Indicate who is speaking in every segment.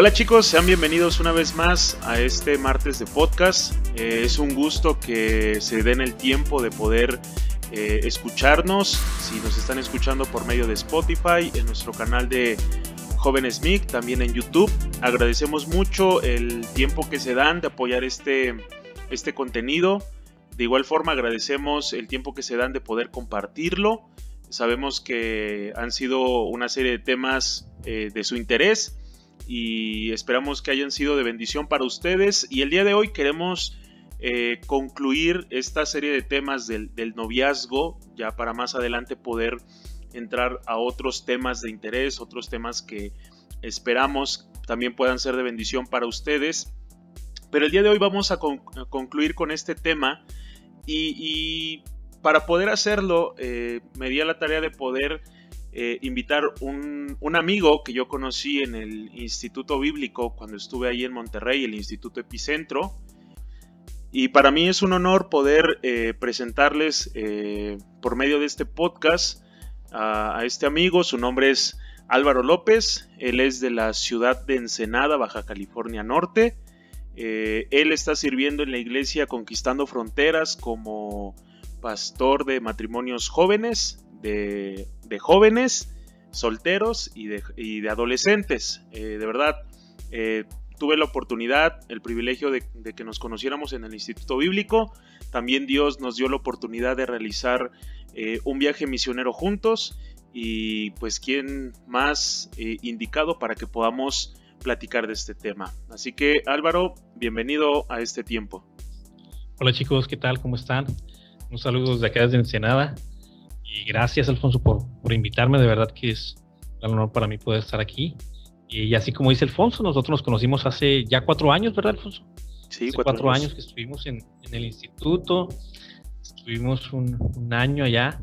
Speaker 1: Hola chicos, sean bienvenidos una vez más a este martes de podcast. Eh, es un gusto que se den el tiempo de poder eh, escucharnos. Si nos están escuchando por medio de Spotify, en nuestro canal de Jóvenes MIG, también en YouTube. Agradecemos mucho el tiempo que se dan de apoyar este, este contenido. De igual forma agradecemos el tiempo que se dan de poder compartirlo. Sabemos que han sido una serie de temas eh, de su interés y esperamos que hayan sido de bendición para ustedes. Y el día de hoy queremos eh, concluir esta serie de temas del, noviazgo, ya para más adelante poder entrar a otros temas de interés, otros temas que esperamos también puedan ser de bendición para ustedes. Pero el día de hoy vamos a, concluir con este tema y, para poder hacerlo eh, me di a la tarea de poder eh, invitar un, un, amigo que yo conocí en el Instituto Bíblico cuando estuve ahí en Monterrey, el Instituto Epicentro. Y para mí es un honor poder eh, presentarles eh, por medio de este podcast a, este amigo. Su nombre es Álvaro López. Él es de la ciudad de Ensenada, Baja California Norte. él está sirviendo en la iglesia Conquistando Fronteras como pastor de matrimonios jóvenes de, jóvenes, solteros y de, adolescentes. Eh, de verdad, eh, tuve la oportunidad, el privilegio de, que nos conociéramos en el Instituto Bíblico. También Dios nos dio la oportunidad de realizar eh, un viaje misionero juntos y pues quién más indicado para que podamos platicar de este tema. Así que Álvaro, bienvenido a este tiempo.
Speaker 2: Hola chicos, ¿qué tal? ¿Cómo están? Un saludo desde acá desde Ensenada. Y gracias, Alfonso, por, por invitarme. De verdad que es un honor para mí poder estar aquí. Y así como dice Alfonso, nosotros nos conocimos hace ya cuatro años, ¿verdad, Alfonso?
Speaker 1: Sí,
Speaker 2: cuatro, años. que estuvimos en, en, el instituto. Estuvimos un, un año allá.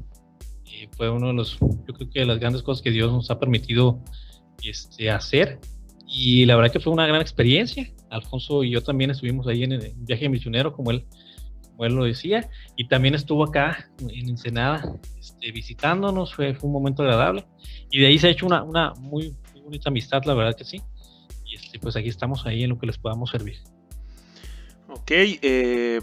Speaker 2: Y fue uno de los, yo creo que de las grandes cosas que Dios nos ha permitido este, hacer. Y la verdad que fue una gran experiencia. Alfonso y yo también estuvimos ahí en el viaje misionero, como él, como él lo decía. Y también estuvo acá en Ensenada este, visitándonos, fue, un momento agradable. Y de ahí se ha hecho una, una muy, bonita amistad, la verdad que sí. Y este, pues aquí estamos ahí en lo que les podamos servir.
Speaker 1: Ok, eh,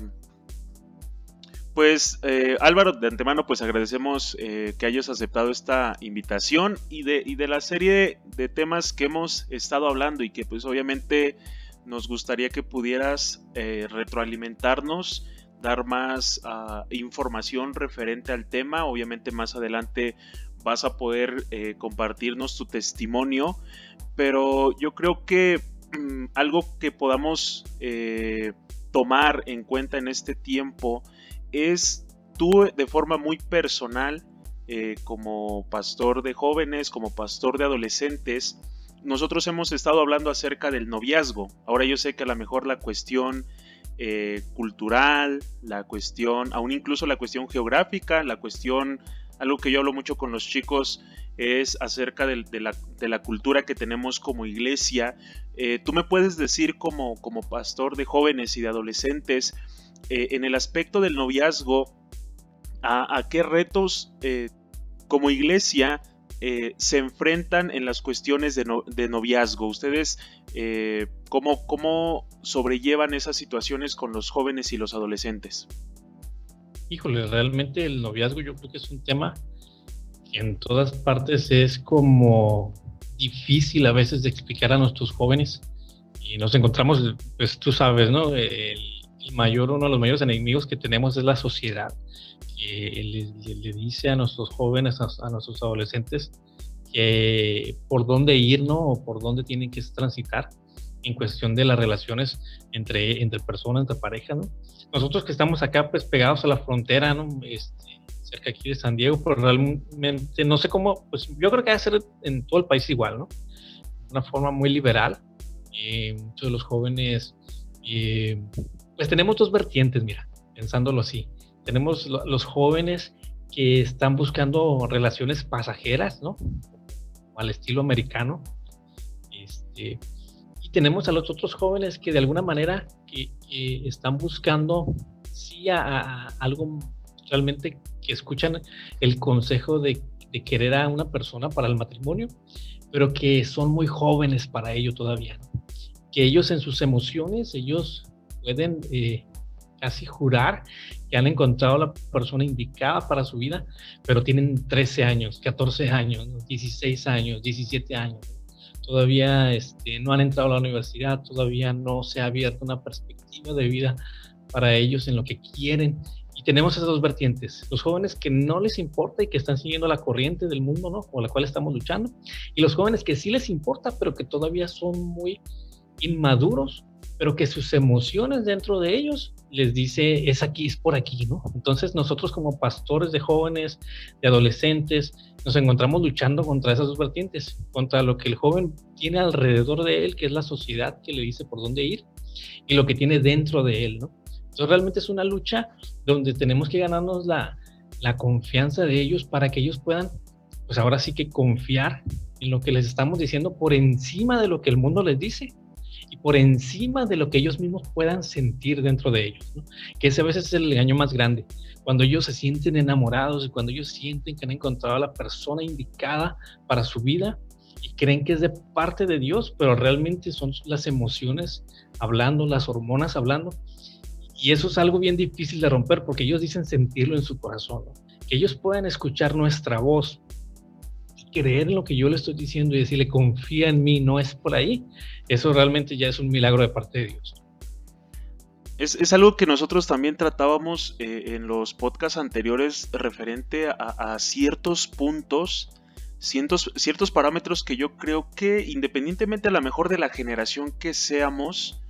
Speaker 1: pues eh, Álvaro, de antemano pues agradecemos eh, que hayas aceptado esta invitación y de, y de la serie de temas que hemos estado hablando y que pues obviamente nos gustaría que pudieras retroalimentarnos dar más ah, información referente al tema. Obviamente más adelante vas a poder eh, compartirnos tu testimonio, pero yo creo que mm, algo que podamos eh, tomar en cuenta en este tiempo es tú de forma muy personal, eh, como pastor de jóvenes, como pastor de adolescentes, nosotros hemos estado hablando acerca del noviazgo. Ahora yo sé que a lo mejor la cuestión eh, cultural, la cuestión, aún incluso la cuestión geográfica, la cuestión, algo que yo hablo mucho con los chicos es acerca de, la, cultura que tenemos como iglesia. Eh, Tú me puedes decir como, como pastor de jóvenes y de adolescentes, eh, en el aspecto del noviazgo, a, qué retos como iglesia eh, se enfrentan en las cuestiones de, noviazgo? ¿Ustedes eh, ¿cómo, sobrellevan esas situaciones con los jóvenes y los adolescentes?
Speaker 2: Híjole, realmente el noviazgo yo creo que es un tema que en todas partes es como difícil a veces de explicar a nuestros jóvenes y nos encontramos, pues tú sabes, ¿no? Mayor, uno de los mayores enemigos que tenemos es la sociedad que le, dice a nuestros jóvenes, a, nuestros adolescentes, que por dónde ir, ¿no? O por dónde tienen que transitar en cuestión de las relaciones entre, entre personas, entre parejas, ¿no? Nosotros que estamos acá, pues, pegados a la frontera, ¿no? Este, cerca aquí de San Diego, pero realmente no sé cómo, pues yo creo que va a ser en todo el país igual, ¿no? Una forma muy liberal. Eh, muchos de los jóvenes, eh, pues tenemos dos vertientes, mira, pensándolo así tenemos los jóvenes que están buscando relaciones pasajeras, ¿no? Al estilo americano. Este, y tenemos a los otros jóvenes que de alguna manera están buscando sí a, algo realmente que escuchan el consejo de, querer a una persona para el matrimonio, pero que son muy jóvenes para ello todavía. ¿no? que ellos en sus emociones, ellos pueden eh, casi jurar que han encontrado la persona indicada para su vida, pero tienen 13 años, 14 años, 16 años, 17 años. Todavía este, no han entrado a la universidad, todavía no se ha abierto una perspectiva de vida para ellos en lo que quieren. Y tenemos esas dos vertientes, los jóvenes que no les importa y que están siguiendo la corriente del mundo, ¿no? Con la cual estamos luchando, y los jóvenes que sí les importa, pero que todavía son muy inmaduros, pero que sus emociones dentro de ellos les dice es aquí, es por aquí, ¿no? Entonces nosotros como pastores de jóvenes, de adolescentes, nos encontramos luchando contra esas dos vertientes, contra lo que el joven tiene alrededor de él, que es la sociedad que le dice por dónde ir, y lo que tiene dentro de él, ¿no? Entonces realmente es una lucha donde tenemos que ganarnos la, la confianza de ellos para que ellos puedan, pues ahora sí que confiar en lo que les estamos diciendo por encima de lo que el mundo les dice y por encima de lo que ellos mismos puedan sentir dentro de ellos, que ese a veces es el engaño más grande, cuando ellos se sienten enamorados y cuando ellos sienten que han encontrado a la persona indicada para su vida y creen que es de parte de Dios, pero realmente son las emociones hablando, las hormonas hablando. Y eso es algo bien difícil de romper porque ellos dicen sentirlo en su corazón, que ellos puedan escuchar nuestra voz, creer en lo que yo le estoy diciendo y decirle confía en mí, no es por ahí, eso realmente ya es un milagro de parte de Dios.
Speaker 1: Es, algo que nosotros también tratábamos eh, en los podcasts anteriores referente a, ciertos puntos, ciertos, ciertos parámetros que yo creo que independientemente a lo mejor de la generación que seamos,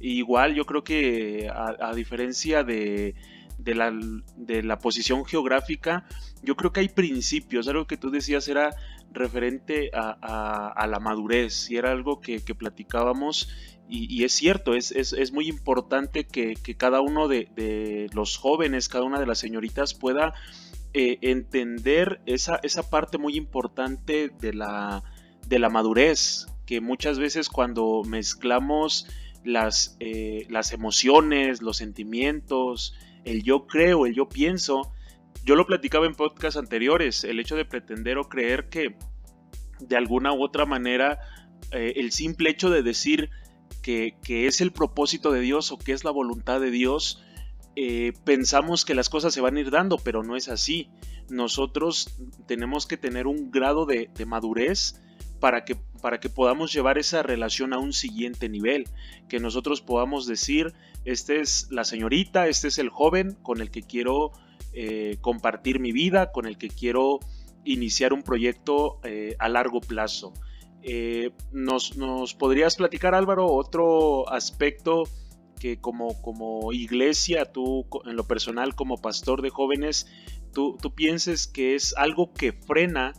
Speaker 1: igual yo creo que a diferencia de, de la, de la posición geográfica, yo creo que hay principios, algo que tú decías era referente a, la madurez y era algo que, platicábamos y, es cierto, es, es, muy importante que, cada uno de, los jóvenes, cada una de las señoritas pueda eh, entender esa, esa parte muy importante de la, de la madurez, que muchas veces cuando mezclamos las, eh, las emociones, los sentimientos, el yo creo, el yo pienso, yo lo platicaba en podcasts anteriores, el hecho de pretender o creer que de alguna u otra manera eh, el simple hecho de decir que, es el propósito de Dios o que es la voluntad de Dios, eh, pensamos que las cosas se van a ir dando, pero no es así. Nosotros tenemos que tener un grado de, de madurez para que, para que podamos llevar esa relación a un siguiente nivel, que nosotros podamos decir, este es la señorita, este es el joven con el que quiero eh, compartir mi vida, con el que quiero iniciar un proyecto eh, a largo plazo. Eh, nos, podrías platicar, Álvaro, otro aspecto que como, como iglesia, tú en lo personal como pastor de jóvenes, tú, tú pienses que es algo que frena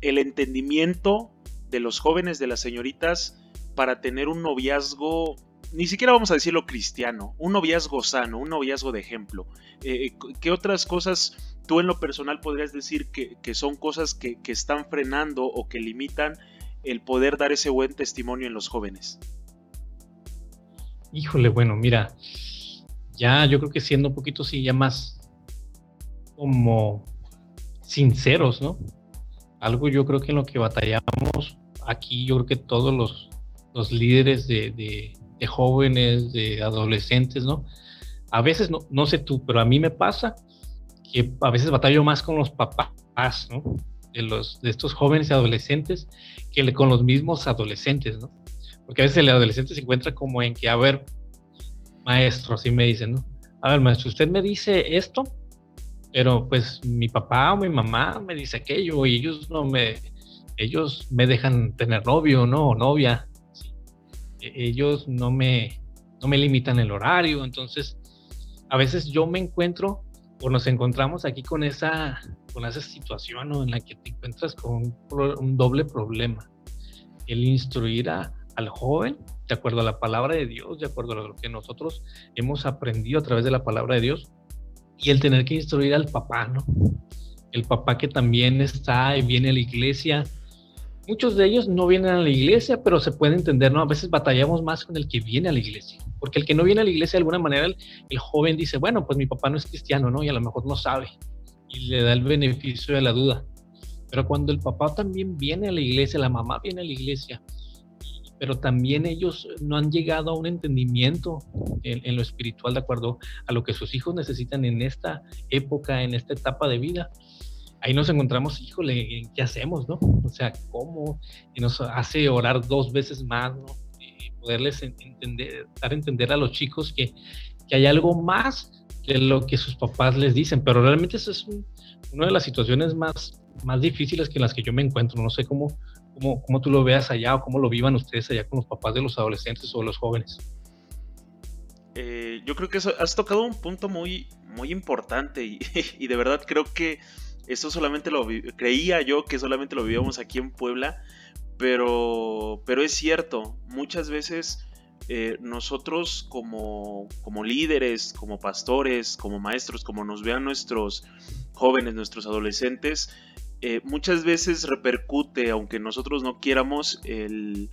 Speaker 1: el entendimiento de los jóvenes, de las señoritas, para tener un noviazgo, ni siquiera vamos a decirlo cristiano, un noviazgo sano, un noviazgo de ejemplo. Eh, ¿Qué otras cosas tú en lo personal podrías decir que, son cosas que, están frenando o que limitan el poder dar ese buen testimonio en los jóvenes?
Speaker 2: Híjole, bueno, mira, ya yo creo que siendo un poquito sí, ya más como sinceros, ¿no? Algo yo creo que en lo que batallamos aquí, yo creo que todos los, los líderes de, de, jóvenes, de adolescentes, ¿no? A veces, no, no sé tú, pero a mí me pasa que a veces batallo más con los papás, ¿no? De, los, de estos jóvenes y adolescentes que con los mismos adolescentes, ¿no? Porque a veces el adolescente se encuentra como en que, a ver, maestro, así me dicen, ¿no? A ver, maestro, usted me dice esto, pero pues mi papá o mi mamá me dice aquello y ellos no me, ellos me dejan tener novio, ¿no? O novia. E, ellos no me, no me limitan el horario, entonces a veces yo me encuentro o nos encontramos aquí con esa, con esa situación en la que te encuentras con un, doble problema. El instruir al joven de acuerdo a la palabra de Dios, de acuerdo a lo que nosotros hemos aprendido a través de la palabra de Dios, y el tener que instruir al papá, ¿no? El papá que también está y viene a la iglesia. Muchos de ellos no vienen a la iglesia, pero se puede entender, ¿no? A veces batallamos más con el que viene a la iglesia, porque el que no viene a la iglesia de alguna manera, el, joven dice, bueno, pues mi papá no es cristiano, ¿no? Y a lo mejor no sabe, y le da el beneficio de la duda. Pero cuando el papá también viene a la iglesia, la mamá viene a la iglesia, pero también ellos no han llegado a un entendimiento en, lo espiritual de acuerdo a lo que sus hijos necesitan en esta época, en esta etapa de vida. Ahí nos encontramos, híjole, ¿qué hacemos, no? O sea, ¿cómo? Y nos hace orar dos veces más, ¿no? Y poderles entender, dar a entender a los chicos que, que hay algo más que lo que sus papás les dicen, pero realmente eso es una de las situaciones más, más difíciles que en las que yo me encuentro. No sé cómo, cómo, tú lo veas allá o cómo lo vivan ustedes allá con los papás de los adolescentes o los jóvenes.
Speaker 1: Eh, yo creo que has tocado un punto muy, muy importante y, y, de verdad creo que eso solamente lo creía yo que solamente lo vivíamos aquí en Puebla, pero, pero es cierto, muchas veces eh, nosotros como, como líderes, como pastores, como maestros, como nos vean nuestros jóvenes, nuestros adolescentes, eh, muchas veces repercute, aunque nosotros no quieramos, el,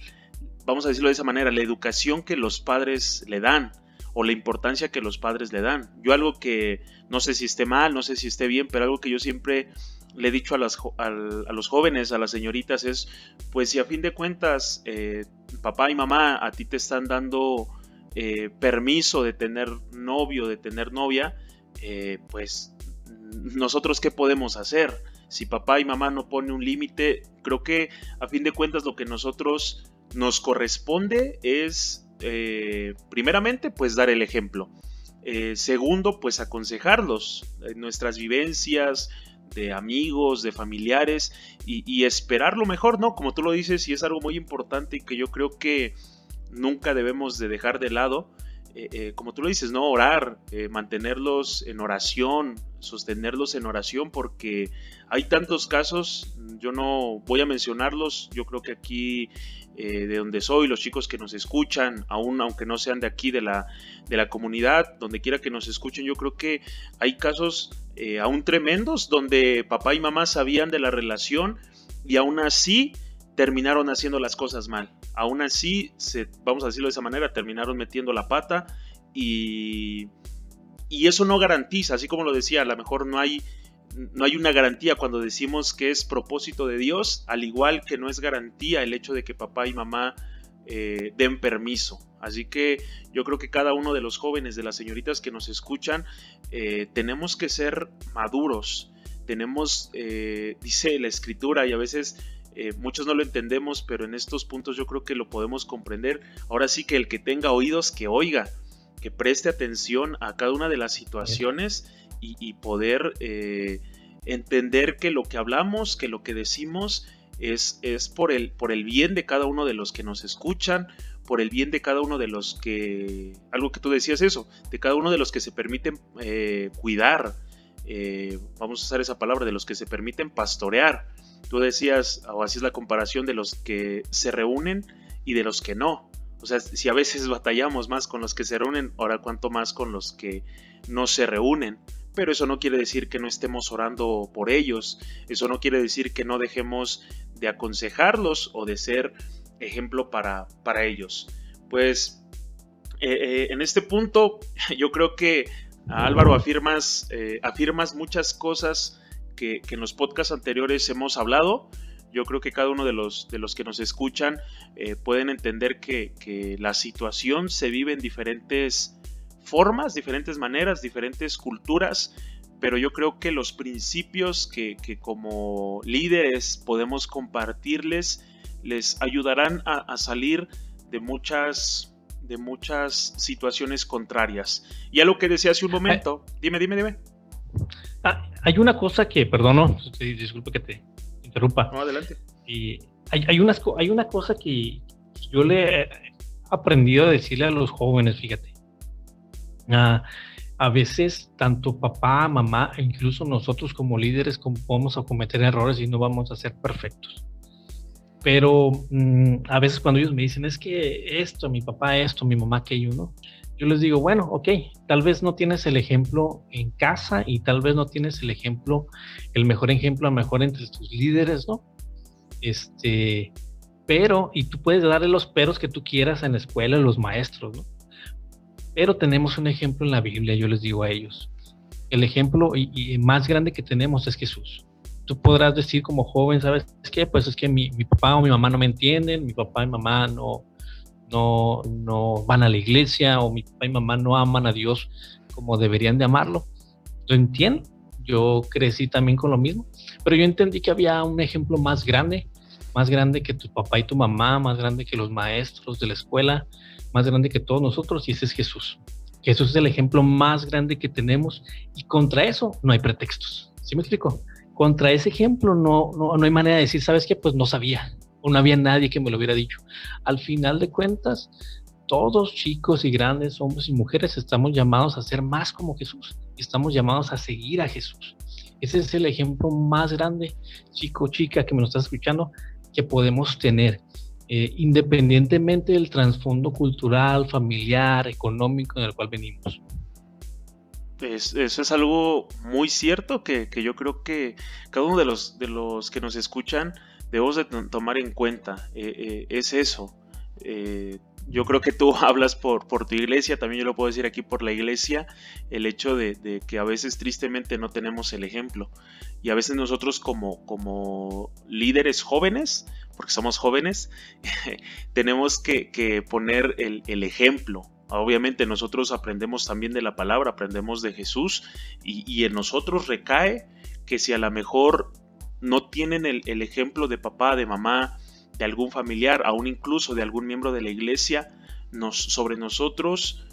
Speaker 1: vamos a decirlo de esa manera, la educación que los padres le dan o la importancia que los padres le dan. Yo algo que no sé si esté mal, no sé si esté bien, pero algo que yo siempre le he dicho a, las, a, los jóvenes, a las señoritas, es, pues si a fin de cuentas eh, papá y mamá a ti te están dando eh, permiso de tener novio, de tener novia, eh, pues nosotros qué podemos hacer. Si papá y mamá no ponen un límite, creo que a fin de cuentas lo que nosotros nos corresponde es, primeramente, pues dar el ejemplo. segundo, pues aconsejarlos, nuestras vivencias, de amigos, de familiares y, esperar lo mejor, ¿no? Como tú lo dices, y es algo muy importante y que yo creo que nunca debemos de dejar de lado. Eh, eh, como tú lo dices, ¿no? Orar, eh, mantenerlos en oración, sostenerlos en oración, porque hay tantos casos, yo no voy a mencionarlos, yo creo que aquí de donde soy, los chicos que nos escuchan, aún aunque no sean de aquí, de la, de la comunidad, donde quiera que nos escuchen, yo creo que hay casos aún tremendos donde papá y mamá sabían de la relación y aún así terminaron haciendo las cosas mal. Aún así, se, vamos a decirlo de esa manera, terminaron metiendo la pata y, y eso no garantiza, así como lo decía, a lo mejor no hay, no hay una garantía cuando decimos que es propósito de Dios, al igual que no es garantía el hecho de que papá y mamá eh, den permiso. Así que yo creo que cada uno de los jóvenes, de las señoritas que nos escuchan, eh, tenemos que ser maduros. Tenemos, eh, dice la escritura, y a veces eh, muchos no lo entendemos, pero en estos puntos yo creo que lo podemos comprender. Ahora sí que el que tenga oídos, que oiga, que preste atención a cada una de las situaciones y, poder eh, entender que lo que hablamos, que lo que decimos es, es por, el, por el bien de cada uno de los que nos escuchan, por el bien de cada uno de los que, algo que tú decías eso, de cada uno de los que se permiten eh, cuidar, vamos a usar esa palabra, de los que se permiten pastorear. Tú decías, o así es la comparación de los que se reúnen y de los que no. O sea, si a veces batallamos más con los que se reúnen, ahora cuánto más con los que no se reúnen. Pero eso no quiere decir que no estemos orando por ellos. Eso no quiere decir que no dejemos de aconsejarlos o de ser ejemplo para, para ellos. Pues eh, eh, en este punto yo creo que Álvaro afirmas, eh, afirmas muchas cosas que, en los podcasts anteriores hemos hablado. Yo creo que cada uno de los, de los que nos escuchan eh, pueden entender que, la situación se vive en diferentes formas, diferentes maneras, diferentes culturas, pero yo creo que los principios que, como líderes podemos compartirles les ayudarán a, salir de muchas, de muchas situaciones contrarias. Y a lo que decía hace un momento, dime, dime, dime.
Speaker 2: Ah, hay una cosa que, perdono, disculpe que te interrumpa.
Speaker 1: No, adelante.
Speaker 2: Y hay, hay, hay una cosa que yo le he aprendido a decirle a los jóvenes, fíjate. Ah, a veces tanto papá, mamá, e incluso nosotros como líderes vamos a cometer errores y no vamos a ser perfectos. Pero mm, a veces cuando ellos me dicen, es que esto, mi papá esto, mi mamá aquello, ¿no? Yo les digo, bueno, ok, tal vez no tienes el ejemplo en casa y tal vez no tienes el ejemplo, el mejor ejemplo, a mejor entre tus líderes, ¿no? Este, pero, y tú puedes darle los peros que tú quieras en la escuela, los maestros, ¿no? Pero tenemos un ejemplo en la Biblia, yo les digo a ellos. El ejemplo y, más grande que tenemos es Jesús. Tú podrás decir como joven, ¿sabes qué? Pues es que mi, mi papá o mi mamá no me entienden, mi papá y mamá no, no, no van a la iglesia o mi papá y mamá no aman a Dios como deberían de amarlo. Lo entiendo, yo crecí también con lo mismo, pero yo entendí que había un ejemplo más grande, más grande que tu papá y tu mamá, más grande que los maestros de la escuela, más grande que todos nosotros, y ese es Jesús. Jesús es el ejemplo más grande que tenemos y contra eso no hay pretextos. ¿Sí me explico? Contra ese ejemplo no, no, no hay manera de decir, ¿sabes qué? Pues no sabía no había nadie que me lo hubiera dicho. Al final de cuentas, todos chicos y grandes, hombres y mujeres, estamos llamados a ser más como Jesús estamos llamados a seguir a Jesús. Ese es el ejemplo más grande, chico, chica, que me lo estás escuchando, que podemos tener. Eh, independientemente del trasfondo cultural, familiar, económico en el cual venimos.
Speaker 1: eso es algo muy cierto que, yo creo que cada uno de los que nos escuchan debemos de tomar en cuenta. Eh, eh, es eso. yo creo que tú hablas por, por tu iglesia, también yo lo puedo decir aquí por la iglesia, el hecho de, de, que a veces tristemente no tenemos el ejemplo. Y a veces nosotros como, como líderes jóvenes, porque somos jóvenes, tenemos que, poner el, ejemplo. Obviamente nosotros aprendemos también de la palabra, aprendemos de Jesús y, en nosotros recae que si a lo mejor no tienen el, ejemplo de papá, de mamá, de algún familiar, aún incluso de algún miembro de la iglesia, nos, sobre nosotros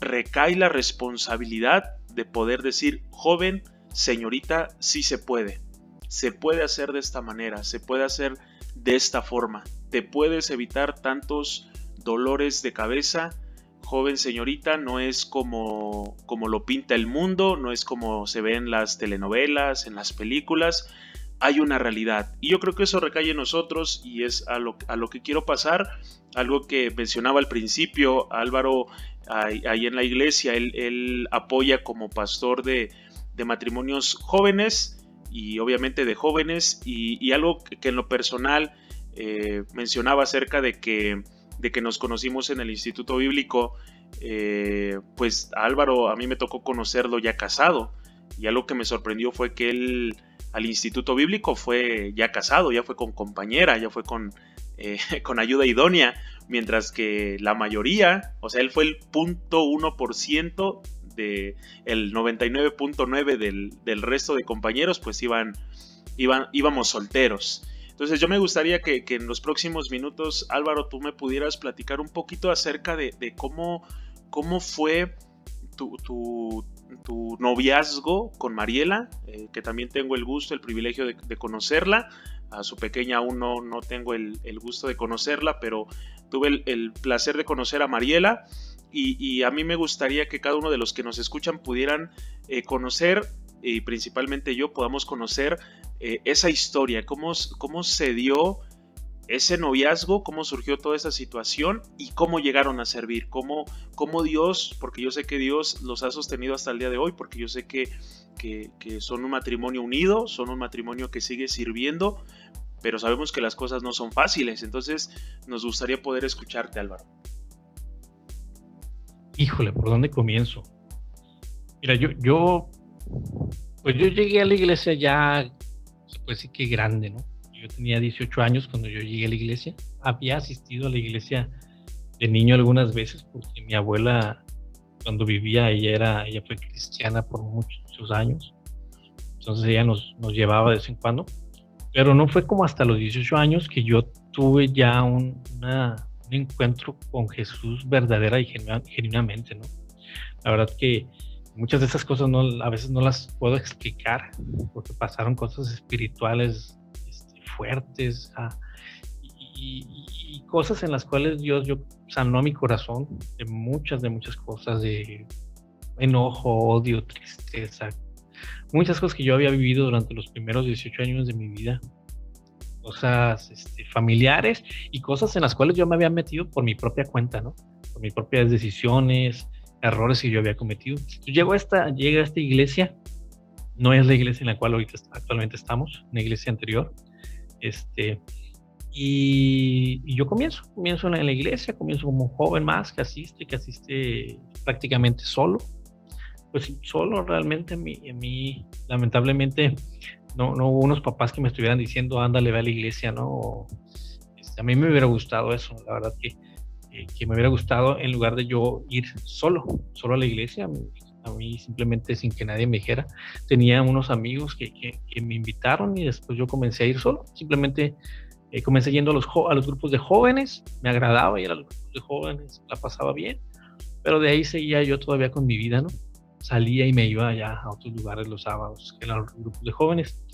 Speaker 1: recae la responsabilidad de poder decir, joven, señorita, sí se puede. Se puede hacer de esta manera, se puede hacer de esta forma. Te puedes evitar tantos dolores de cabeza. Joven señorita, no es como, como lo pinta el mundo, no es como se ve en las telenovelas, en las películas. Hay una realidad. Y yo creo que eso recae en nosotros y es a lo, a lo que quiero pasar. Algo que mencionaba al principio Álvaro ahí, en la iglesia. Él, apoya como pastor de, de matrimonios jóvenes y obviamente de jóvenes y, algo que, en lo personal eh, mencionaba acerca de que, de que nos conocimos en el Instituto Bíblico, eh, pues Álvaro a mí me tocó conocerlo ya casado y algo que me sorprendió fue que él al Instituto Bíblico fue ya casado, ya fue con compañera, ya fue con, eh, con ayuda idónea, mientras que la mayoría, o sea, él fue el punto ciento el 99.9 del, del, resto de compañeros pues iban, iban, íbamos solteros. Entonces yo me gustaría que, en los próximos minutos, Álvaro, tú me pudieras platicar un poquito acerca de, cómo, cómo fue tu, tu, noviazgo con Mariela, eh, que también tengo el gusto, el privilegio de, conocerla. A su pequeña aún no, no tengo el, gusto de conocerla, pero tuve el, el placer de conocer a Mariela y, a mí me gustaría que cada uno de los que nos escuchan pudieran eh, conocer y principalmente yo podamos conocer eh, esa historia, cómo, cómo se dio ese noviazgo, cómo surgió toda esa situación y cómo llegaron a servir, cómo, cómo Dios, porque yo sé que Dios los ha sostenido hasta el día de hoy, porque yo sé que, que, que son un matrimonio unido, son un matrimonio que sigue sirviendo, pero sabemos que las cosas no son fáciles, entonces nos gustaría poder escucharte Álvaro.
Speaker 2: Híjole, ¿por dónde comienzo? Mira, yo, yo, pues yo llegué a la iglesia ya, puede decir que grande, ¿no? Yo tenía 18 años cuando yo llegué a la iglesia. Había asistido a la iglesia de niño algunas veces porque mi abuela, cuando vivía, ella era, ella fue cristiana por muchos años. Entonces ella nos, nos llevaba de vez en cuando. Pero no fue como hasta los 18 años que yo tuve ya una, encuentro con Jesús verdadera y genuinamente, ¿no? La verdad que muchas de esas cosas no, a veces no las puedo explicar porque pasaron cosas espirituales fuertes y, cosas en las cuales Dios yo sanó mi corazón de muchas, de muchas cosas, de enojo, odio, tristeza, muchas cosas que yo había vivido durante los primeros 18 años de mi vida cosas este, familiares y cosas en las cuales yo me había metido por mi propia cuenta, ¿no? Por mis propias decisiones, errores que yo había cometido. Llego a esta, llega a esta iglesia, no es la iglesia en la cual ahorita actualmente estamos, una iglesia anterior, este, y, yo comienzo, comienzo en la iglesia, comienzo como un joven más que asiste, que asiste prácticamente solo, pues solo realmente a mí, lamentablemente no, no hubo unos papás que me estuvieran diciendo, ándale, ve a la iglesia, ¿no? Este, a mí me hubiera gustado eso, la verdad que eh, que me hubiera gustado en lugar de yo ir solo, solo a la iglesia, a mí simplemente sin que nadie me dijera. Tenía unos amigos que, me invitaron y después yo comencé a ir solo. Simplemente eh, comencé yendo a los, grupos de jóvenes, me agradaba ir a los grupos de jóvenes, la pasaba bien, pero de ahí seguía yo todavía con mi vida, ¿no? Salía y me iba allá a otros lugares los sábados, que eran los grupos de jóvenes.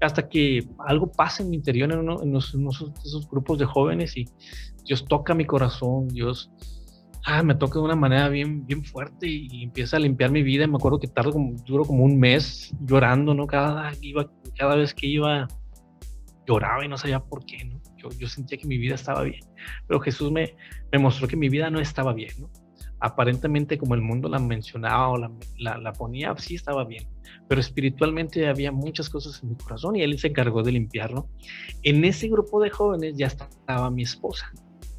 Speaker 2: Hasta que algo pasa en mi interior en, uno, en, esos grupos de jóvenes y Dios toca mi corazón, Dios ah, me toca de una manera bien, bien fuerte y, empieza a limpiar mi vida. Me acuerdo que tardo como, duro como un mes llorando, ¿no? Cada, iba, cada vez que iba, lloraba y no sabía por qué, ¿no? Yo, yo sentía que mi vida estaba bien, pero Jesús me, me mostró que mi vida no estaba bien, ¿no? Aparentemente como el mundo la mencionaba o la, la, la ponía, sí estaba bien, pero espiritualmente había muchas cosas en mi corazón y él se encargó de limpiarlo. En ese grupo de jóvenes ya estaba mi esposa,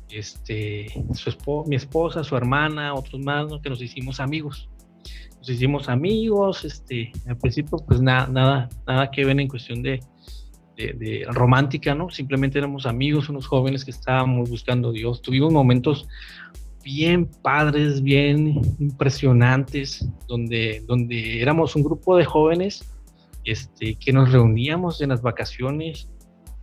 Speaker 2: este, su mi esposa, su hermana, otros más, que nos hicimos amigos. Nos hicimos amigos, este, al principio pues nada, nada, nada que ver en cuestión de, romántica, ¿no? Simplemente éramos amigos, unos jóvenes que estábamos buscando Dios. Tuvimos momentos bien padres, bien impresionantes, donde, donde éramos un grupo de jóvenes este, que nos reuníamos en las vacaciones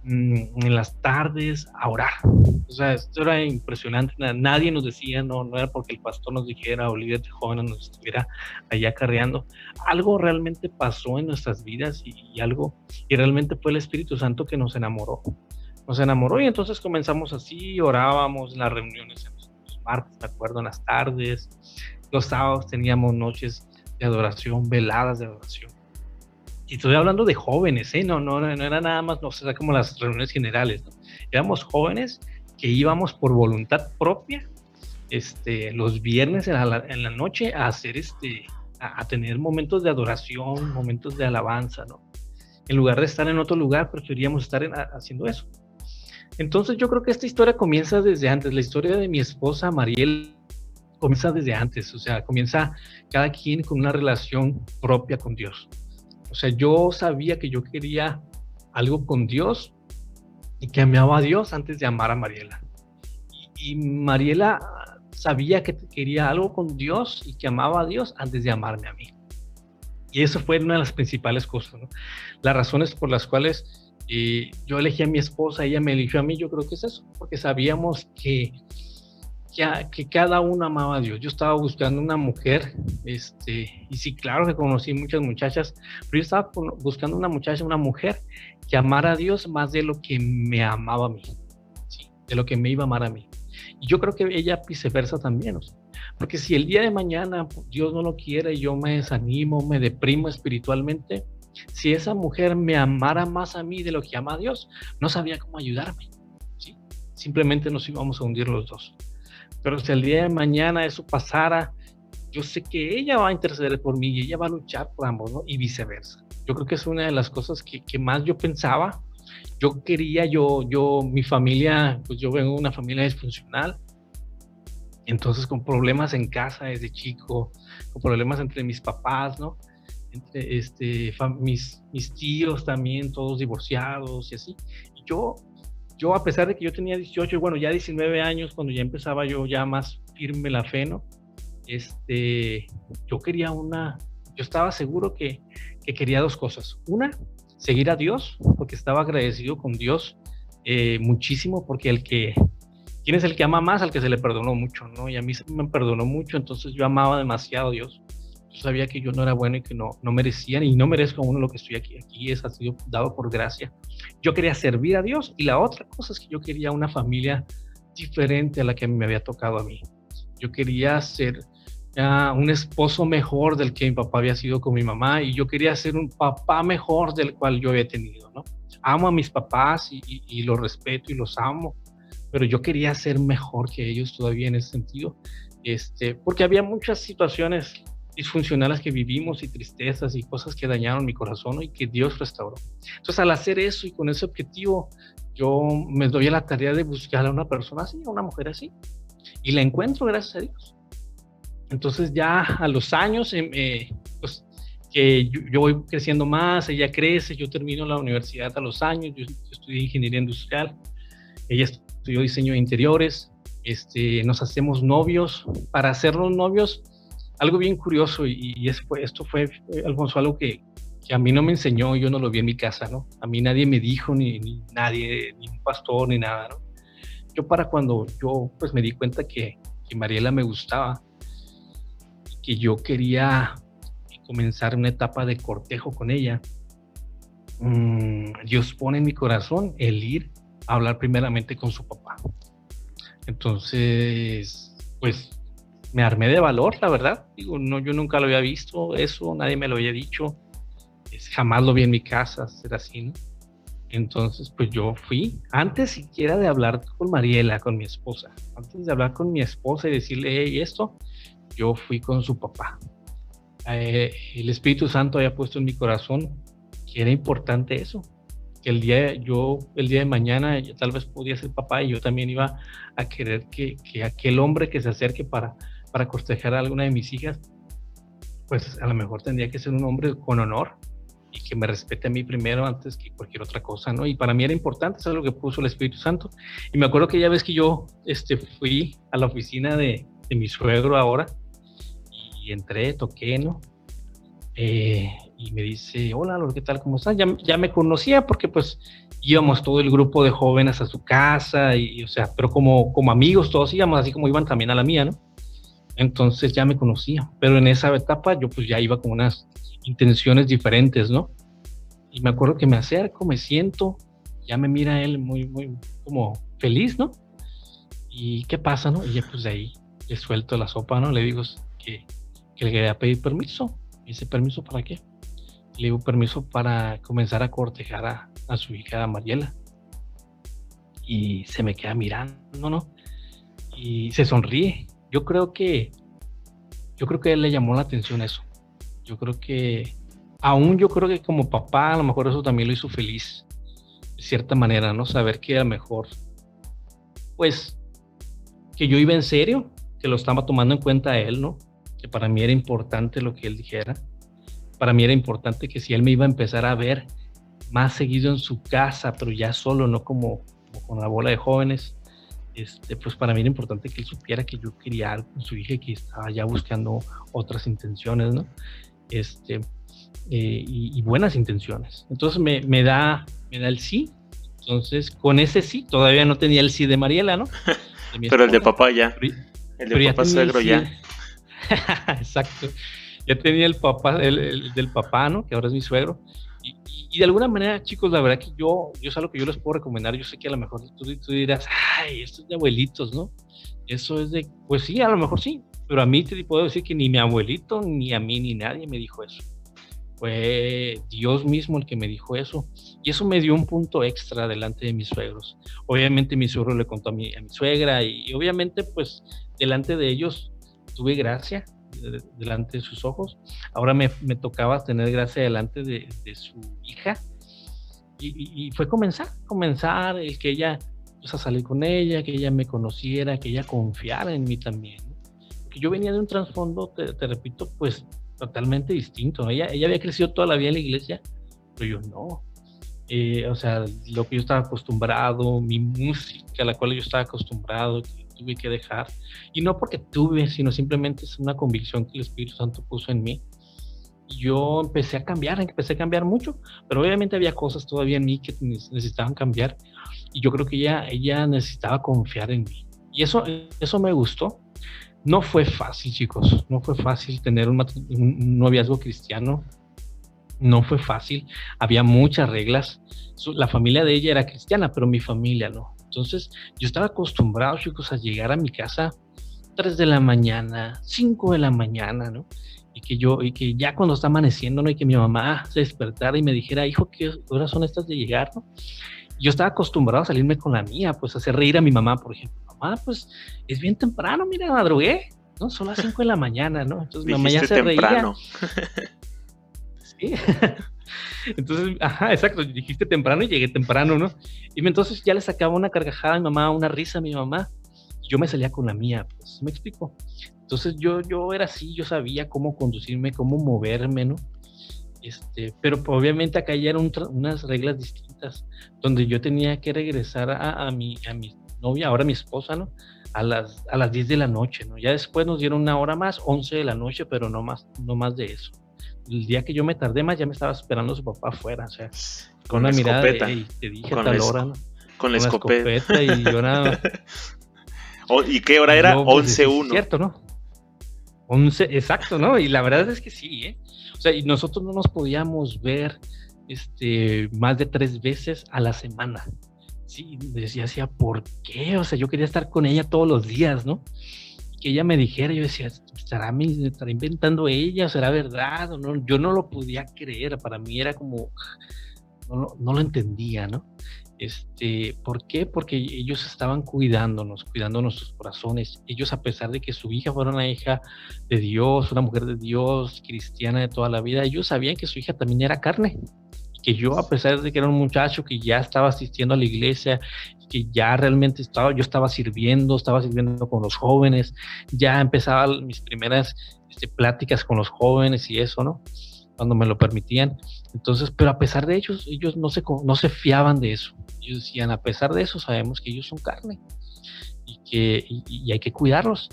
Speaker 2: en las tardes a orar. O sea, esto era impresionante. Nadie nos decía, no, no era porque el pastor nos dijera o líder de jóvenes nos estuviera allá acarreando. Algo realmente pasó en nuestras vidas y, algo, y realmente fue el Espíritu Santo que nos enamoró. Nos enamoró y entonces comenzamos así, orábamos en las reuniones en los martes, me acuerdo, en las tardes. Los sábados teníamos noches de adoración, veladas de adoración y estoy hablando de jóvenes, ¿eh? no, no, no era nada más, no sea, como las reuniones generales, éramos jóvenes que íbamos por voluntad propia este, los viernes en la, en la noche a hacer este, a, tener momentos de adoración, momentos de alabanza, ¿no? En lugar de estar en otro lugar, preferíamos estar haciendo eso. Entonces yo creo que esta historia comienza desde antes, la historia de mi esposa Mariel comienza desde antes, o sea, comienza cada quien con una relación propia con Dios. O sea, yo sabía que yo quería algo con Dios y que amaba a Dios antes de amar a Mariela. Y, Mariela sabía que quería algo con Dios y que amaba a Dios antes de amarme a mí. Y eso fue una de las principales cosas. Las razones por las cuales eh, yo elegí a mi esposa, ella me eligió a mí, yo creo que es eso, porque sabíamos que que, cada uno amaba a Dios. Yo estaba buscando una mujer, este, y sí, claro que conocí muchas muchachas, pero yo estaba buscando una muchacha, una mujer que amara a Dios más de lo que me amaba a mí, ¿sí? de lo que me iba a amar a mí. Y yo creo que ella viceversa también, porque si el día de mañana Dios no lo quiere, yo me desanimo, me deprimo espiritualmente, si esa mujer me amara más a mí de lo que ama a Dios, no sabía cómo ayudarme. ¿sí? Simplemente nos íbamos a hundir los dos. Pero si el día de mañana eso pasara, yo sé que ella va a interceder por mí y ella va a luchar por ambos, ¿no? Y viceversa. Yo creo que es una de las cosas que, que más yo pensaba. Yo quería, yo, yo, mi familia, pues yo vengo de una familia disfuncional. Entonces, con problemas en casa desde chico, con problemas entre mis papás, ¿no? Entre este, mis, mis tíos también, todos divorciados y así. Yo yo a pesar de que yo tenía 18, bueno, ya 19 años, cuando ya empezaba yo ya más firme la fe, ¿no? Este, yo quería una, yo estaba seguro que, que quería dos cosas. Una, seguir a Dios, porque estaba agradecido con Dios eh, muchísimo, porque el que, ¿quién es el que ama más? Al que se le perdonó mucho, ¿no? Y a mí se me perdonó mucho, entonces yo amaba demasiado a Dios yo sabía que yo no era bueno y que no, no merecía y no merezco uno lo que estoy aquí. Aquí es, ha sido dado por gracia. Yo quería servir a Dios y la otra cosa es que yo quería una familia diferente a la que me había tocado a mí. Yo quería ser un esposo mejor del que mi papá había sido con mi mamá y yo quería ser un papá mejor del cual yo había tenido, ¿no? Amo a mis papás y, y los respeto y los amo, pero yo quería ser mejor que ellos todavía en ese sentido, este, porque había muchas situaciones disfuncionales que vivimos y tristezas y cosas que dañaron mi corazón y que Dios restauró. Entonces, al hacer eso y con ese objetivo, yo me doy a la tarea de buscar a una persona así, a una mujer así, y la encuentro, gracias a Dios. Entonces, ya a los años, em, eh, pues, que yo, voy creciendo más, ella crece, yo termino la universidad a los años, yo, estudié ingeniería industrial, ella estudió diseño de interiores, este, nos hacemos novios. Para hacernos novios, algo bien curioso, y, esto fue, Alfonso, algo que, que, a mí no me enseñó, yo no lo vi en mi casa, ¿no? A mí nadie me dijo, ni, ni nadie, ni un pastor, ni nada, ¿no? Yo para cuando yo pues me di cuenta que, que Mariela me gustaba, que yo quería comenzar una etapa de cortejo con ella, mm, Dios pone en mi corazón el ir a hablar primeramente con su papá. Entonces, pues me armé de valor, la verdad. Digo, no, yo nunca lo había visto, eso nadie me lo había dicho. Es, jamás lo vi en mi casa, ser así, ¿no? Entonces, pues yo fui, antes siquiera de hablar con Mariela, con mi esposa, antes de hablar con mi esposa y decirle, hey, esto, yo fui con su papá. Eh, el Espíritu Santo había puesto en mi corazón que era importante eso, que el día yo el día de mañana yo tal vez podía ser papá y yo también iba a querer que, que, aquel hombre que se acerque para para cortejar a alguna de mis hijas pues a lo mejor tendría que ser un hombre con honor y que me respete a mí primero antes que cualquier otra cosa, ¿no? Y para mí era importante, es lo que puso el Espíritu Santo. Y me acuerdo que ya ves que yo este, fui a la oficina de, de mi suegro ahora y entré, toqué, ¿no? Eh, y me dice, hola, ¿qué tal? ¿Cómo estás? Ya, me conocía porque pues íbamos todo el grupo de jóvenes a su casa y, o sea, pero como, como amigos todos íbamos, así como iban también a la mía, ¿no? Entonces ya me conocía, pero en esa etapa yo pues ya iba con unas intenciones diferentes, ¿no? Y me acuerdo que me acerco, me siento, ya me mira él muy, muy como feliz, ¿no? ¿Y qué pasa, no? Y ya pues de ahí le suelto la sopa, ¿no? Le digo que, que le quería pedir permiso. ¿Ese permiso para qué? Le digo permiso para comenzar a cortejar a, su hija Mariela. Y se me queda mirando, ¿no? Y se sonríe. Yo creo que, yo creo que le llamó la atención eso. Yo creo que, aún yo creo que como papá, a lo mejor eso también lo hizo feliz, de cierta manera, ¿no? Saber que a lo mejor, pues, que yo iba en serio, que lo estaba tomando en cuenta él, ¿no? que para mí era importante lo que él dijera. Para mí era importante que si él me iba a empezar a ver más seguido en su casa, pero ya solo, no como, con la bola de jóvenes, este, pues para mí era importante que él supiera que yo quería algo con su hija y que estaba ya buscando otras intenciones, ¿no? Este, eh, y, buenas intenciones. Entonces me, me, da, me da el sí. Entonces, con ese sí, todavía no tenía el sí de Mariela, ¿no?
Speaker 1: pero el de papá ya. El de papá suegro ya.
Speaker 2: Exacto. Ya tenía el papá, el, del papá, ¿no? Que ahora es mi suegro. Y, de alguna manera, chicos, la verdad que yo, yo es algo que yo les puedo recomendar. Yo sé que a lo mejor tú, dirás, ay, esto es de abuelitos, ¿no? Eso es de, pues sí, a lo mejor sí. Pero a mí te puedo decir que ni mi abuelito, ni a mí, ni nadie me dijo eso. Fue Dios mismo el que me dijo eso. Y eso me dio un punto extra delante de mis suegros. Obviamente mi suegro le contó a mi, a mi suegra y obviamente pues delante de ellos tuve gracia delante de sus ojos. Ahora me, tocaba tener gracia delante de, su hija. Y, fue comenzar, comenzar el que ella, pues a salir con ella, que ella me conociera, que ella confiara en mí también. Porque yo venía de un trasfondo, te, repito, pues totalmente distinto. Ella, ella había crecido toda la vida en la iglesia, pero yo no. Eh, o sea, lo que yo estaba acostumbrado, mi música a la cual yo estaba acostumbrado, tuve que dejar. Y no porque tuve, sino simplemente es una convicción que el Espíritu Santo puso en mí. Yo empecé a cambiar, empecé a cambiar mucho, pero obviamente había cosas todavía en mí que necesitaban cambiar. Y yo creo que ella, ella necesitaba confiar en mí. Y eso, eso me gustó. No fue fácil, chicos. No fue fácil tener un, un noviazgo cristiano. No fue fácil. Había muchas reglas. La familia de ella era cristiana, pero mi familia no. Entonces, yo estaba acostumbrado, chicos, a llegar a mi casa 3 de la mañana, 5 de la mañana, ¿no? Y que yo, y que ya cuando está amaneciendo, ¿no? Y que mi mamá se despertara y me dijera, hijo, ¿qué horas son estas de llegar, no? Yo estaba acostumbrado a salirme con la mía, pues a hacer reír a mi mamá, por ejemplo. Mamá, pues es bien temprano, mira, madrugué, ¿no? Son las 5 de la mañana, ¿no? Entonces mi mamá ya se temprano. reía. sí. Entonces, ajá, exacto, dijiste temprano y llegué temprano, ¿no? Y entonces ya le sacaba una carcajada a mi mamá, una risa a mi mamá, yo me salía con la mía, pues, ¿me explico? Entonces yo, yo era así, yo sabía cómo conducirme, cómo moverme, ¿no? Este, pero obviamente acá ya eran unas reglas distintas, donde yo tenía que regresar a, a, mi, a mi novia, ahora mi esposa, ¿no? A las, a las 10 de la noche, ¿no? Ya después nos dieron una hora más, 11 de la noche, pero no más, no más de eso. El día que yo me tardé más, ya me estaba esperando su papá afuera, o sea, con, una mirada de, te dije
Speaker 1: con
Speaker 2: tal hora, ¿no?
Speaker 1: Con la, escopeta.
Speaker 2: y yo nada.
Speaker 1: ¿Y qué hora era? 11-1.
Speaker 2: Pues, cierto, ¿no? 11, exacto, ¿no? Y la verdad es que sí, ¿eh? O sea, y nosotros no nos podíamos ver este, más de tres veces a la semana. Sí, decía, decía, ¿por qué? O sea, yo quería estar con ella todos los días, ¿no? Que ella me dijera, yo decía, ¿estará, estará inventando ella? ¿Será verdad? ¿O no? Yo no lo podía creer, para mí era como, no, no lo entendía, ¿no? Este, ¿Por qué? Porque ellos estaban cuidándonos, cuidando nuestros corazones. Ellos, a pesar de que su hija fuera una hija de Dios, una mujer de Dios, cristiana de toda la vida, ellos sabían que su hija también era carne. Y que yo, a pesar de que era un muchacho que ya estaba asistiendo a la iglesia, que ya realmente estaba, yo estaba sirviendo, estaba sirviendo con los jóvenes, ya empezaba mis primeras este, pláticas con los jóvenes y eso, ¿no? Cuando me lo permitían. Entonces, pero a pesar de ellos, ellos no se, no se fiaban de eso. Ellos decían, a pesar de eso, sabemos que ellos son carne y que y, hay que cuidarlos.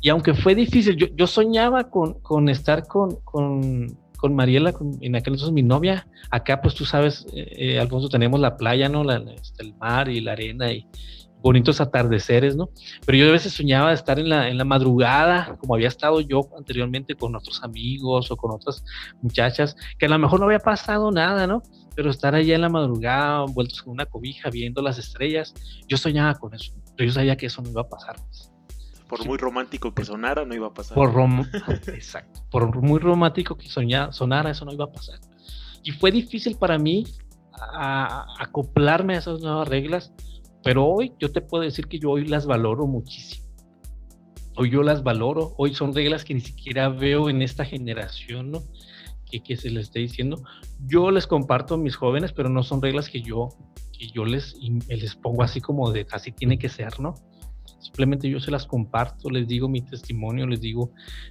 Speaker 2: Y aunque fue difícil, yo, yo soñaba con, con estar con, con, con Mariela, en aquel entonces mi novia. Acá, pues tú sabes, eh, eh, Alfonso, tenemos la playa, ¿no? La, este, el mar y la arena y, bonitos atardeceres, ¿no? Pero yo a veces soñaba de estar en la, en la madrugada, como había estado yo anteriormente con otros amigos o con otras muchachas, que a lo mejor no había pasado nada, ¿no? Pero estar allá en la madrugada, envueltos con una cobija, viendo las estrellas, yo soñaba con eso, pero yo sabía que eso no iba a pasar.
Speaker 1: Por muy romántico que sonara, no iba a pasar.
Speaker 2: Por Exacto. Por muy romántico que sonara, eso no iba a pasar. Y fue difícil para mí acoplarme a esas nuevas reglas, pero hoy yo te puedo decir que yo hoy las valoro muchísimo. Hoy yo las valoro. Hoy son reglas que ni siquiera veo en esta generación, ¿no? Que, que se les esté diciendo. Yo les comparto a mis jóvenes, pero no son reglas que yo, que yo les, les pongo así como de así tiene que ser, ¿no? Simplemente yo se las comparto, les digo mi testimonio, les digo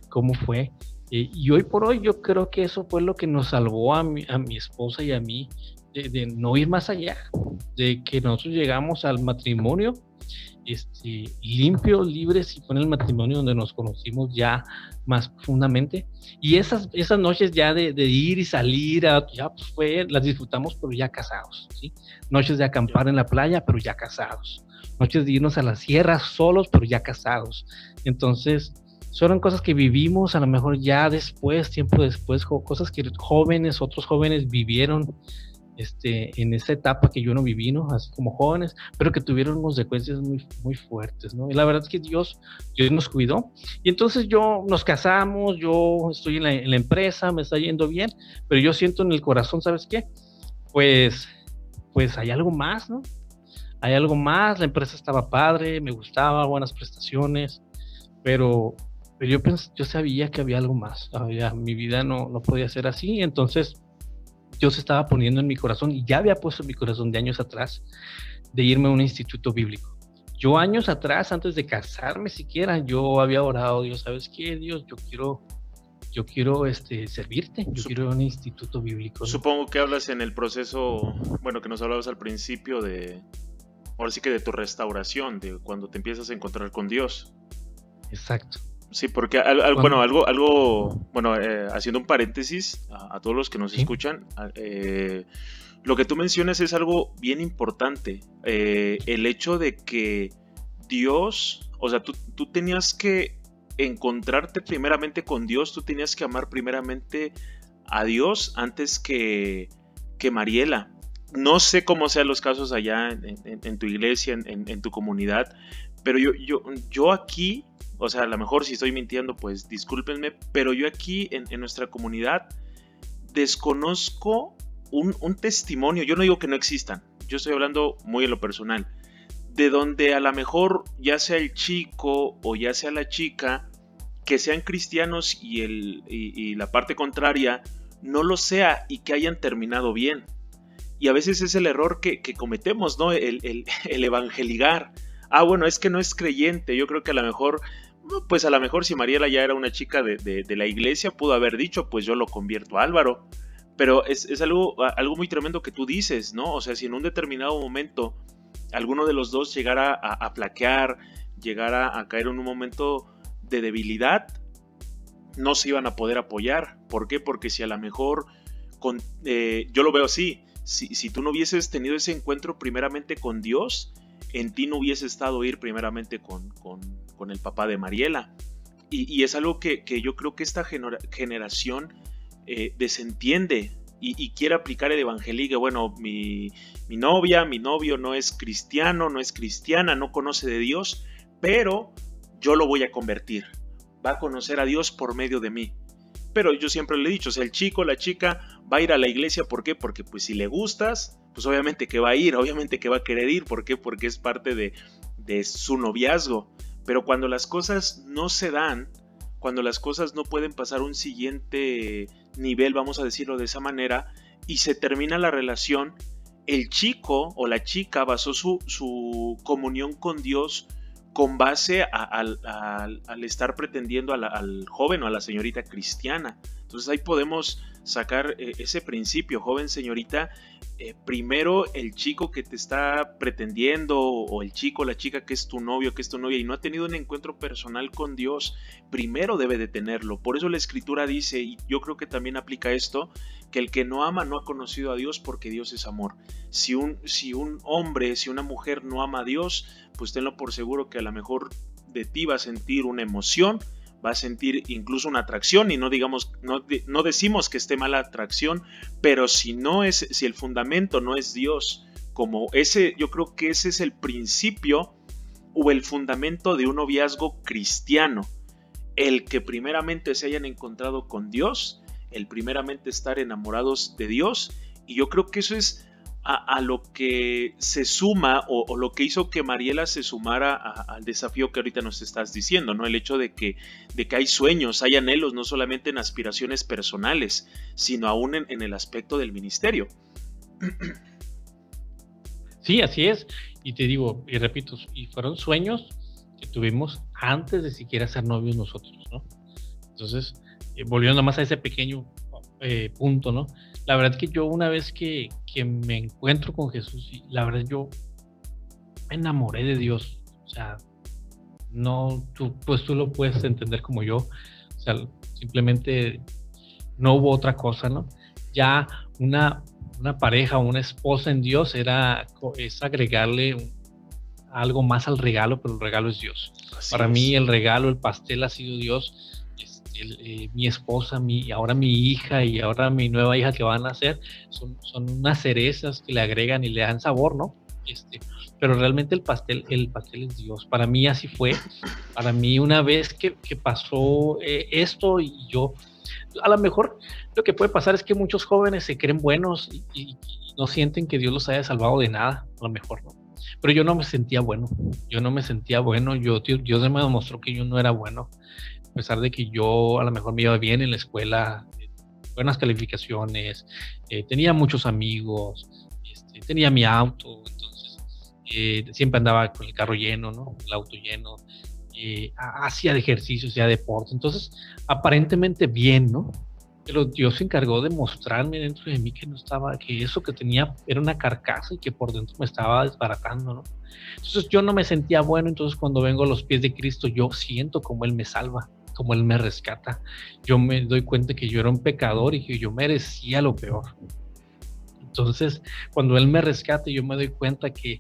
Speaker 2: cómo fue. Eh, y hoy por hoy yo creo que eso fue lo que nos salvó a mi, a mi esposa y a mí de, no ir más allá, de que nosotros llegamos al matrimonio este, limpios, libres y con el matrimonio donde nos conocimos ya más profundamente. Y esas, esas noches ya de, ir y salir, ya pues fue, las disfrutamos, pero ya casados, ¿sí? Noches de acampar en la playa, pero ya casados. Noches de irnos a las sierras solos, pero ya casados. Entonces, son cosas que vivimos a lo mejor ya después, tiempo después, cosas que jóvenes, otros jóvenes vivieron este, en esa etapa que yo no viví, ¿no? Así como jóvenes, pero que tuvieron consecuencias muy, muy fuertes, ¿no? Y la verdad es que Dios, Dios nos cuidó. Y entonces yo nos casamos, yo estoy en la, en la empresa, me está yendo bien, pero yo siento en el corazón, ¿sabes qué? Pues, pues hay algo más, ¿no? Hay algo más, la empresa estaba padre, me gustaba, buenas prestaciones, pero, pero yo, pensé, yo sabía que había algo más, había, mi vida no, no podía ser así, entonces Dios estaba poniendo en mi corazón y ya había puesto en mi corazón de años atrás de irme a un instituto bíblico. Yo años atrás, antes de casarme siquiera, yo había orado, Dios, ¿sabes qué? Dios, yo quiero, yo quiero este, servirte, yo quiero un instituto bíblico.
Speaker 1: Supongo que hablas en el proceso, bueno, que nos hablabas al principio de, ahora sí que de tu restauración, de cuando te empiezas a encontrar con Dios.
Speaker 2: Exacto.
Speaker 1: Sí, porque bueno, algo, algo, bueno, eh, haciendo un paréntesis a, todos los que nos escuchan, eh, lo que tú mencionas es algo bien importante. Eh, el hecho de que Dios, o sea, tú, tú, tenías que encontrarte primeramente con Dios, tú tenías que amar primeramente a Dios antes que, que Mariela. No sé cómo sean los casos allá en, tu iglesia, en, tu comunidad, pero yo, yo, yo aquí o sea, a lo mejor si estoy mintiendo, pues discúlpenme, pero yo aquí en, nuestra comunidad desconozco un, testimonio, yo no digo que no existan, yo estoy hablando muy en lo personal, de donde a lo mejor ya sea el chico o ya sea la chica, que sean cristianos y, el, y, la parte contraria no lo sea y que hayan terminado bien. Y a veces es el error que, cometemos, ¿no? El, el, el evangeligar ah, bueno, es que no es creyente, yo creo que a lo mejor, pues a lo mejor si Mariela ya era una chica de, la iglesia, pudo haber dicho, pues yo lo convierto a Álvaro. Pero es, algo, muy tremendo que tú dices, ¿no? O sea, si en un determinado momento alguno de los dos llegara a, flaquear, llegara a caer en un momento de debilidad, no se iban a poder apoyar. ¿Por qué? Porque si a lo mejor, eh, yo lo veo así, si, tú no hubieses tenido ese encuentro primeramente con Dios, en ti no hubiese estado ir primeramente con, con, el papá de Mariela. Y, es algo que, yo creo que esta generación eh, desentiende y, quiere aplicar el evangelio. Bueno, mi, mi novia, mi novio no es cristiano, no es cristiana, no conoce de Dios, pero yo lo voy a convertir. Va a conocer a Dios por medio de mí. Pero yo siempre le he dicho, o sea, el chico, la chica va a ir a la iglesia, ¿por qué? Porque pues si le gustas, pues obviamente que va a ir, obviamente que va a querer ir, ¿por qué? Porque es parte de, de su noviazgo. Pero cuando las cosas no se dan, cuando las cosas no pueden pasar un siguiente nivel, vamos a decirlo de esa manera, y se termina la relación, el chico o la chica basó su, su comunión con Dios con base al, estar pretendiendo al joven o a la señorita cristiana. Entonces ahí podemos sacar eh, ese principio, joven señorita, eh, primero el chico que te está pretendiendo o el chico la chica que es tu novio, que es tu novia y no ha tenido un encuentro personal con Dios, primero debe de tenerlo. Por eso la escritura dice, y yo creo que también aplica esto, que el que no ama no ha conocido a Dios porque Dios es amor. Si un, si un hombre, si una mujer no ama a Dios, pues tenlo por seguro que a lo mejor de ti va a sentir una emoción, va a sentir incluso una atracción y no digamos, no, no decimos que esté mala atracción, pero si no es, si el fundamento no es Dios, como ese, yo creo que ese es el principio o el fundamento de un noviazgo cristiano, el que primeramente se hayan encontrado con Dios, el primeramente estar enamorados de Dios, y yo creo que eso es a, lo que se suma o, lo que hizo que Mariela se sumara al desafío que ahorita nos estás diciendo, ¿no? El hecho de que, de que hay sueños, hay anhelos, no solamente en aspiraciones personales, sino aún en, el aspecto del ministerio.
Speaker 2: Sí, así es. Y te digo, y repito, y fueron sueños que tuvimos antes de siquiera ser novios nosotros, ¿no? Entonces, eh, volviendo más a ese pequeño eh, punto, ¿no? La verdad que yo una vez que, me encuentro con Jesús, la verdad yo me enamoré de Dios. O sea, no, tú, pues tú lo puedes entender como yo. O sea, simplemente no hubo otra cosa, ¿no? Ya una, una pareja o una esposa en Dios era es agregarle algo más al regalo, pero el regalo es Dios. Para mí el regalo, el pastel ha sido Dios eh, mi esposa, mi, ahora mi hija y ahora mi nueva hija que van a nacer, son, son unas cerezas que le agregan y le dan sabor, ¿no? Este, pero realmente el pastel, el pastel es Dios. Para mí así fue. Para mí una vez que, que pasó eh, esto y yo, a lo mejor lo que puede pasar es que muchos jóvenes se creen buenos y, no sienten que Dios los haya salvado de nada, a lo mejor no. Pero yo no me sentía bueno, yo no me sentía bueno, yo, Dios me demostró que yo no era bueno pesar de que yo a lo mejor me iba bien en la escuela, buenas calificaciones, eh, tenía muchos amigos, este, tenía mi auto, entonces eh, siempre andaba con el carro lleno, ¿no? El auto lleno, eh, hacía de ejercicio, hacía deporte, entonces aparentemente bien, ¿no? Pero Dios se encargó de mostrarme dentro de mí que no estaba, que eso que tenía era una carcasa y que por dentro me estaba desbaratando, ¿no? Entonces yo no me sentía bueno, entonces cuando vengo a los pies de Cristo yo siento como Él me salva como Él me rescata. Yo me doy cuenta que yo era un pecador y que yo merecía lo peor. Entonces, cuando Él me rescata, yo me doy cuenta que,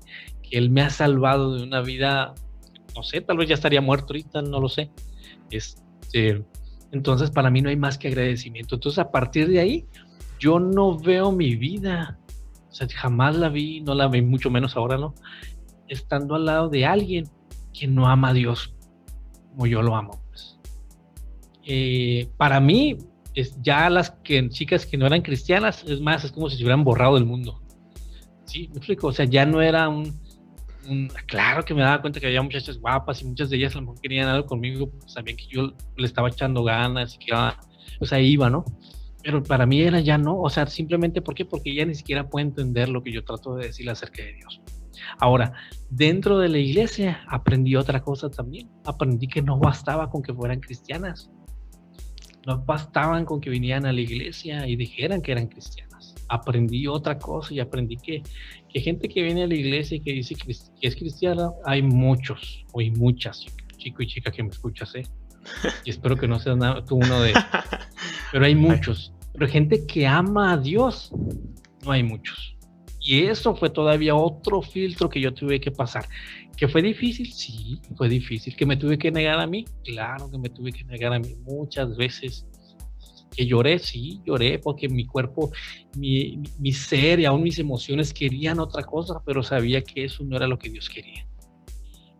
Speaker 2: Él me ha salvado de una vida, no sé, tal vez ya estaría muerto ahorita, no lo sé. Este, entonces, para mí no hay más que agradecimiento. Entonces, a partir de ahí, yo no veo mi vida. O sea, jamás la vi, no la vi, mucho menos ahora, ¿no? Estando al lado de alguien que no ama a Dios como yo lo amo. Eh, para mí, es ya las que, chicas que no eran cristianas, es más, es como si se hubieran borrado del mundo. Sí, me explico, o sea, ya no era un, claro que me daba cuenta que había muchachas guapas y muchas de ellas a lo mejor querían algo conmigo, porque sabían que yo le estaba echando ganas y que iba, pues ahí iba, ¿no? Pero para mí era ya no, o sea, simplemente, ¿por qué? Porque ella ni siquiera puede entender lo que yo trato de decirle acerca de Dios. Ahora, dentro de la iglesia aprendí otra cosa también. Aprendí que no bastaba con que fueran cristianas no bastaban con que vinieran a la iglesia y dijeran que eran cristianas. aprendí otra cosa y aprendí que, que gente que viene a la iglesia y que dice que es cristiana, hay muchos o hay muchas, chico y chica que me escuchas, ¿eh? Y espero que no seas tú uno de Pero hay muchos. Pero gente que ama a Dios, no hay muchos. Y eso fue todavía otro filtro que yo tuve que pasar. ¿Que fue difícil? Sí, fue difícil. ¿Que me tuve que negar a mí? Claro que me tuve que negar a mí muchas veces. ¿Que lloré? Sí, lloré porque mi cuerpo, mi, mi ser y aún mis emociones querían otra cosa, pero sabía que eso no era lo que Dios quería.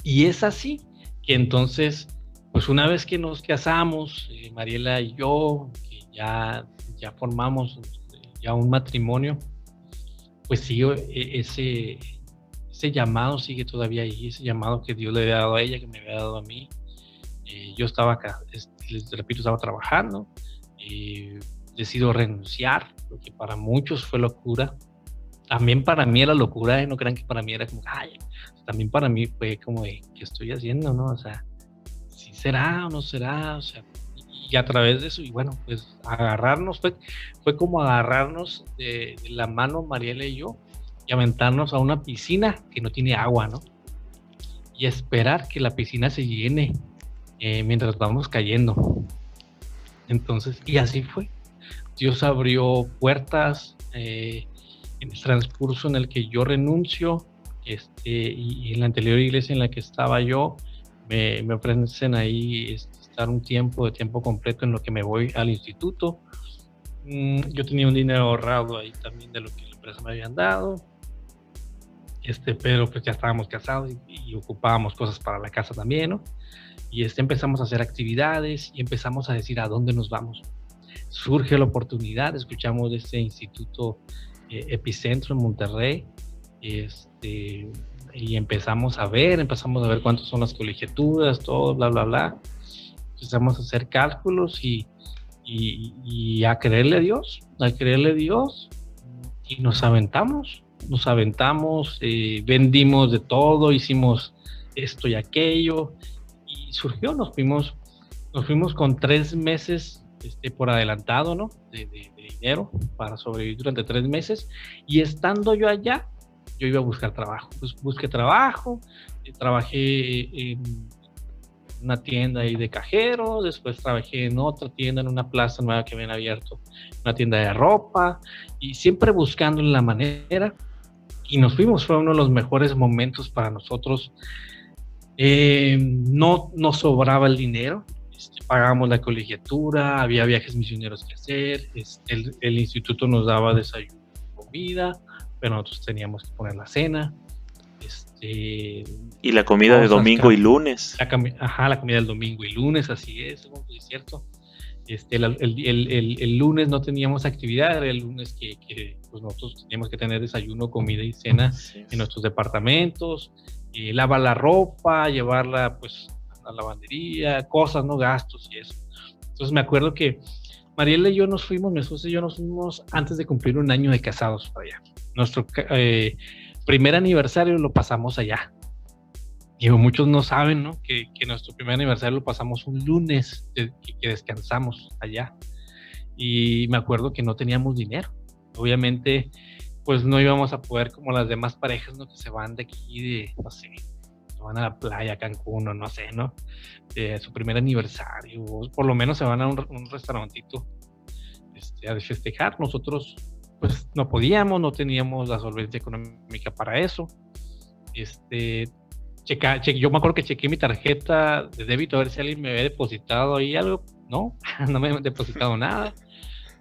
Speaker 2: Y es así que entonces, pues una vez que nos casamos, eh, Mariela y yo, ya, ya formamos ya un matrimonio, pues sigue e, ese, ese llamado, sigue todavía ahí, ese llamado que Dios le había dado a ella, que me había dado a mí. Eh, yo estaba acá, les repito, estaba trabajando, eh, decido renunciar, lo que para muchos fue locura. También para mí era locura, ¿eh? no crean que para mí era como, ay, también para mí fue como, ¿qué estoy haciendo, no? O sea, si será o no será, o sea, y a través de eso, y bueno, pues agarrarnos, fue, fue como agarrarnos de, la mano Mariela y yo y aventarnos a una piscina que no tiene agua, ¿no? Y esperar que la piscina se llene eh, mientras vamos cayendo. Entonces, y así fue. Dios abrió puertas eh, en el transcurso en el que yo renuncio, este, y, en la anterior iglesia en la que estaba yo, me, me ofrecen ahí este, estar un tiempo de tiempo completo en lo que me voy al instituto. Mm, yo tenía un dinero ahorrado ahí también de lo que la empresa me habían dado. Este, pero pues ya estábamos casados y, ocupábamos cosas para la casa también, ¿no? Y este, empezamos a hacer actividades y empezamos a decir a dónde nos vamos. Surge la oportunidad, escuchamos de este instituto eh, Epicentro en Monterrey, este, y empezamos a ver, empezamos a ver cuántas son las colegiaturas, todo, bla, bla, bla. Empezamos a hacer cálculos y, y, a creerle a Dios, a creerle a Dios, y nos aventamos, nos aventamos, eh, vendimos de todo, hicimos esto y aquello, y surgió, nos fuimos, nos fuimos con tres meses este, por adelantado, ¿no? De, de, dinero para sobrevivir durante tres meses, y estando yo allá, yo iba a buscar trabajo. Pues busqué trabajo, eh, trabajé en una tienda ahí de cajero, después trabajé en otra tienda, en una plaza nueva que habían abierto, una tienda de ropa, y siempre buscando la manera. Y nos fuimos, fue uno de los mejores momentos para nosotros. Eh, no nos sobraba el dinero, este, pagamos la colegiatura, había viajes misioneros que hacer, este, el, el, instituto nos daba desayuno, comida, pero nosotros teníamos que poner la cena. Este,
Speaker 1: y la comida de domingo y lunes.
Speaker 2: ajá, la comida del domingo y lunes, así es, es cierto. Este, el, el, el, lunes no teníamos actividad, era el lunes que, que pues nosotros teníamos que tener desayuno, comida y cena en nuestros departamentos, eh, lavar la ropa, llevarla pues a la lavandería, cosas, ¿no? Gastos y eso. Entonces me acuerdo que Mariela y yo nos fuimos, mi esposa y yo nos fuimos antes de cumplir un año de casados para allá nuestro eh, primer aniversario lo pasamos allá. Y muchos no saben, ¿no? Que, nuestro primer aniversario lo pasamos un lunes, que, descansamos allá. Y me acuerdo que no teníamos dinero. Obviamente, pues no íbamos a poder como las demás parejas, ¿no? Que se van de aquí, de, no sé, se van a la playa, Cancún, o no sé, ¿no? De su primer aniversario, o por lo menos se van a un, un restaurantito este, a festejar. Nosotros pues no podíamos, no teníamos la solvencia económica para eso. Este, checa, yo me acuerdo que chequé mi tarjeta de débito a ver si alguien me había depositado ahí algo. No, no me han depositado nada.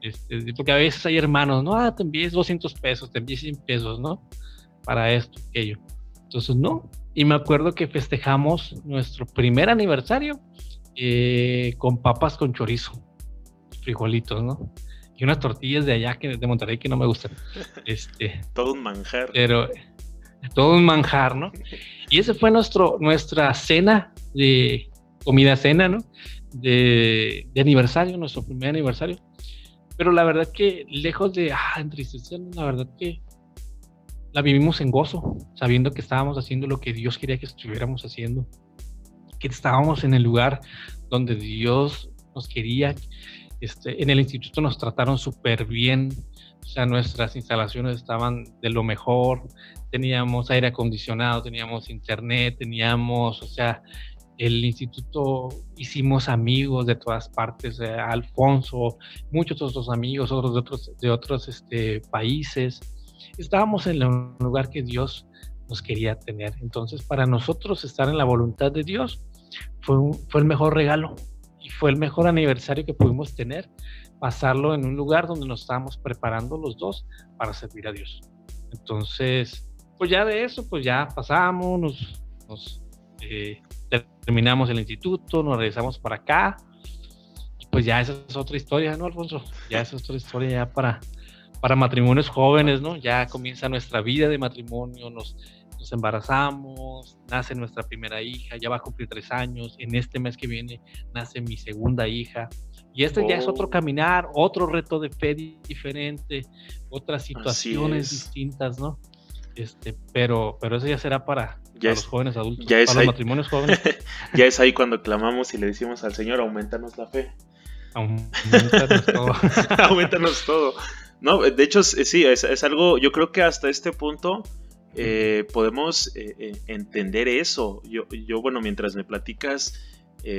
Speaker 2: Este, porque a veces hay hermanos, no, ah, te envíes 200 pesos, te envíes 100 pesos, ¿no? Para esto, aquello. Entonces, no. Y me acuerdo que festejamos nuestro primer aniversario eh, con papas con chorizo, frijolitos, ¿no? Y unas tortillas de allá que de Monterrey que no me gustan. Este,
Speaker 1: todo un manjar.
Speaker 2: Pero todo un manjar, ¿no? Y ese fue nuestro nuestra cena de comida cena, ¿no? De, de aniversario, nuestro primer aniversario. Pero la verdad que lejos de ah, entristecernos, la verdad que la vivimos en gozo, sabiendo que estábamos haciendo lo que Dios quería que estuviéramos haciendo, que estábamos en el lugar donde Dios nos quería, este, en el instituto nos trataron súper bien, O sea, nuestras instalaciones estaban de lo mejor, teníamos aire acondicionado, teníamos internet, teníamos, o sea, el instituto hicimos amigos de todas partes, eh, Alfonso, muchos otros amigos, otros de otros, de otros este, países. Estábamos en el lugar que Dios nos quería tener. Entonces, para nosotros estar en la voluntad de Dios fue, fue el mejor regalo y fue el mejor aniversario que pudimos tener, pasarlo en un lugar donde nos estábamos preparando los dos para servir a Dios. Entonces, pues ya de eso, pues ya pasamos, nos, nos eh, terminamos el instituto, nos regresamos para acá. Pues ya esa es otra historia, ¿no, Alfonso? Ya esa es otra historia ya para, para matrimonios jóvenes, ¿no? Ya comienza nuestra vida de matrimonio, nos, nos embarazamos, nace nuestra primera hija, ya va a cumplir tres años, en este mes que viene nace mi segunda hija. Y este ya es otro oh. caminar, otro reto de fe diferente, otras situaciones distintas, ¿no? Este, pero, pero eso ya será para, los jóvenes adultos,
Speaker 1: para
Speaker 2: los matrimonios jóvenes.
Speaker 1: ya es ahí cuando clamamos y le decimos al Señor, aumentanos la fe.
Speaker 2: Aumentanos todo.
Speaker 1: aumentanos todo. No, de hecho, sí, es, algo, yo creo que hasta este punto eh, podemos eh, eh, entender eso. Yo, yo, bueno, mientras me platicas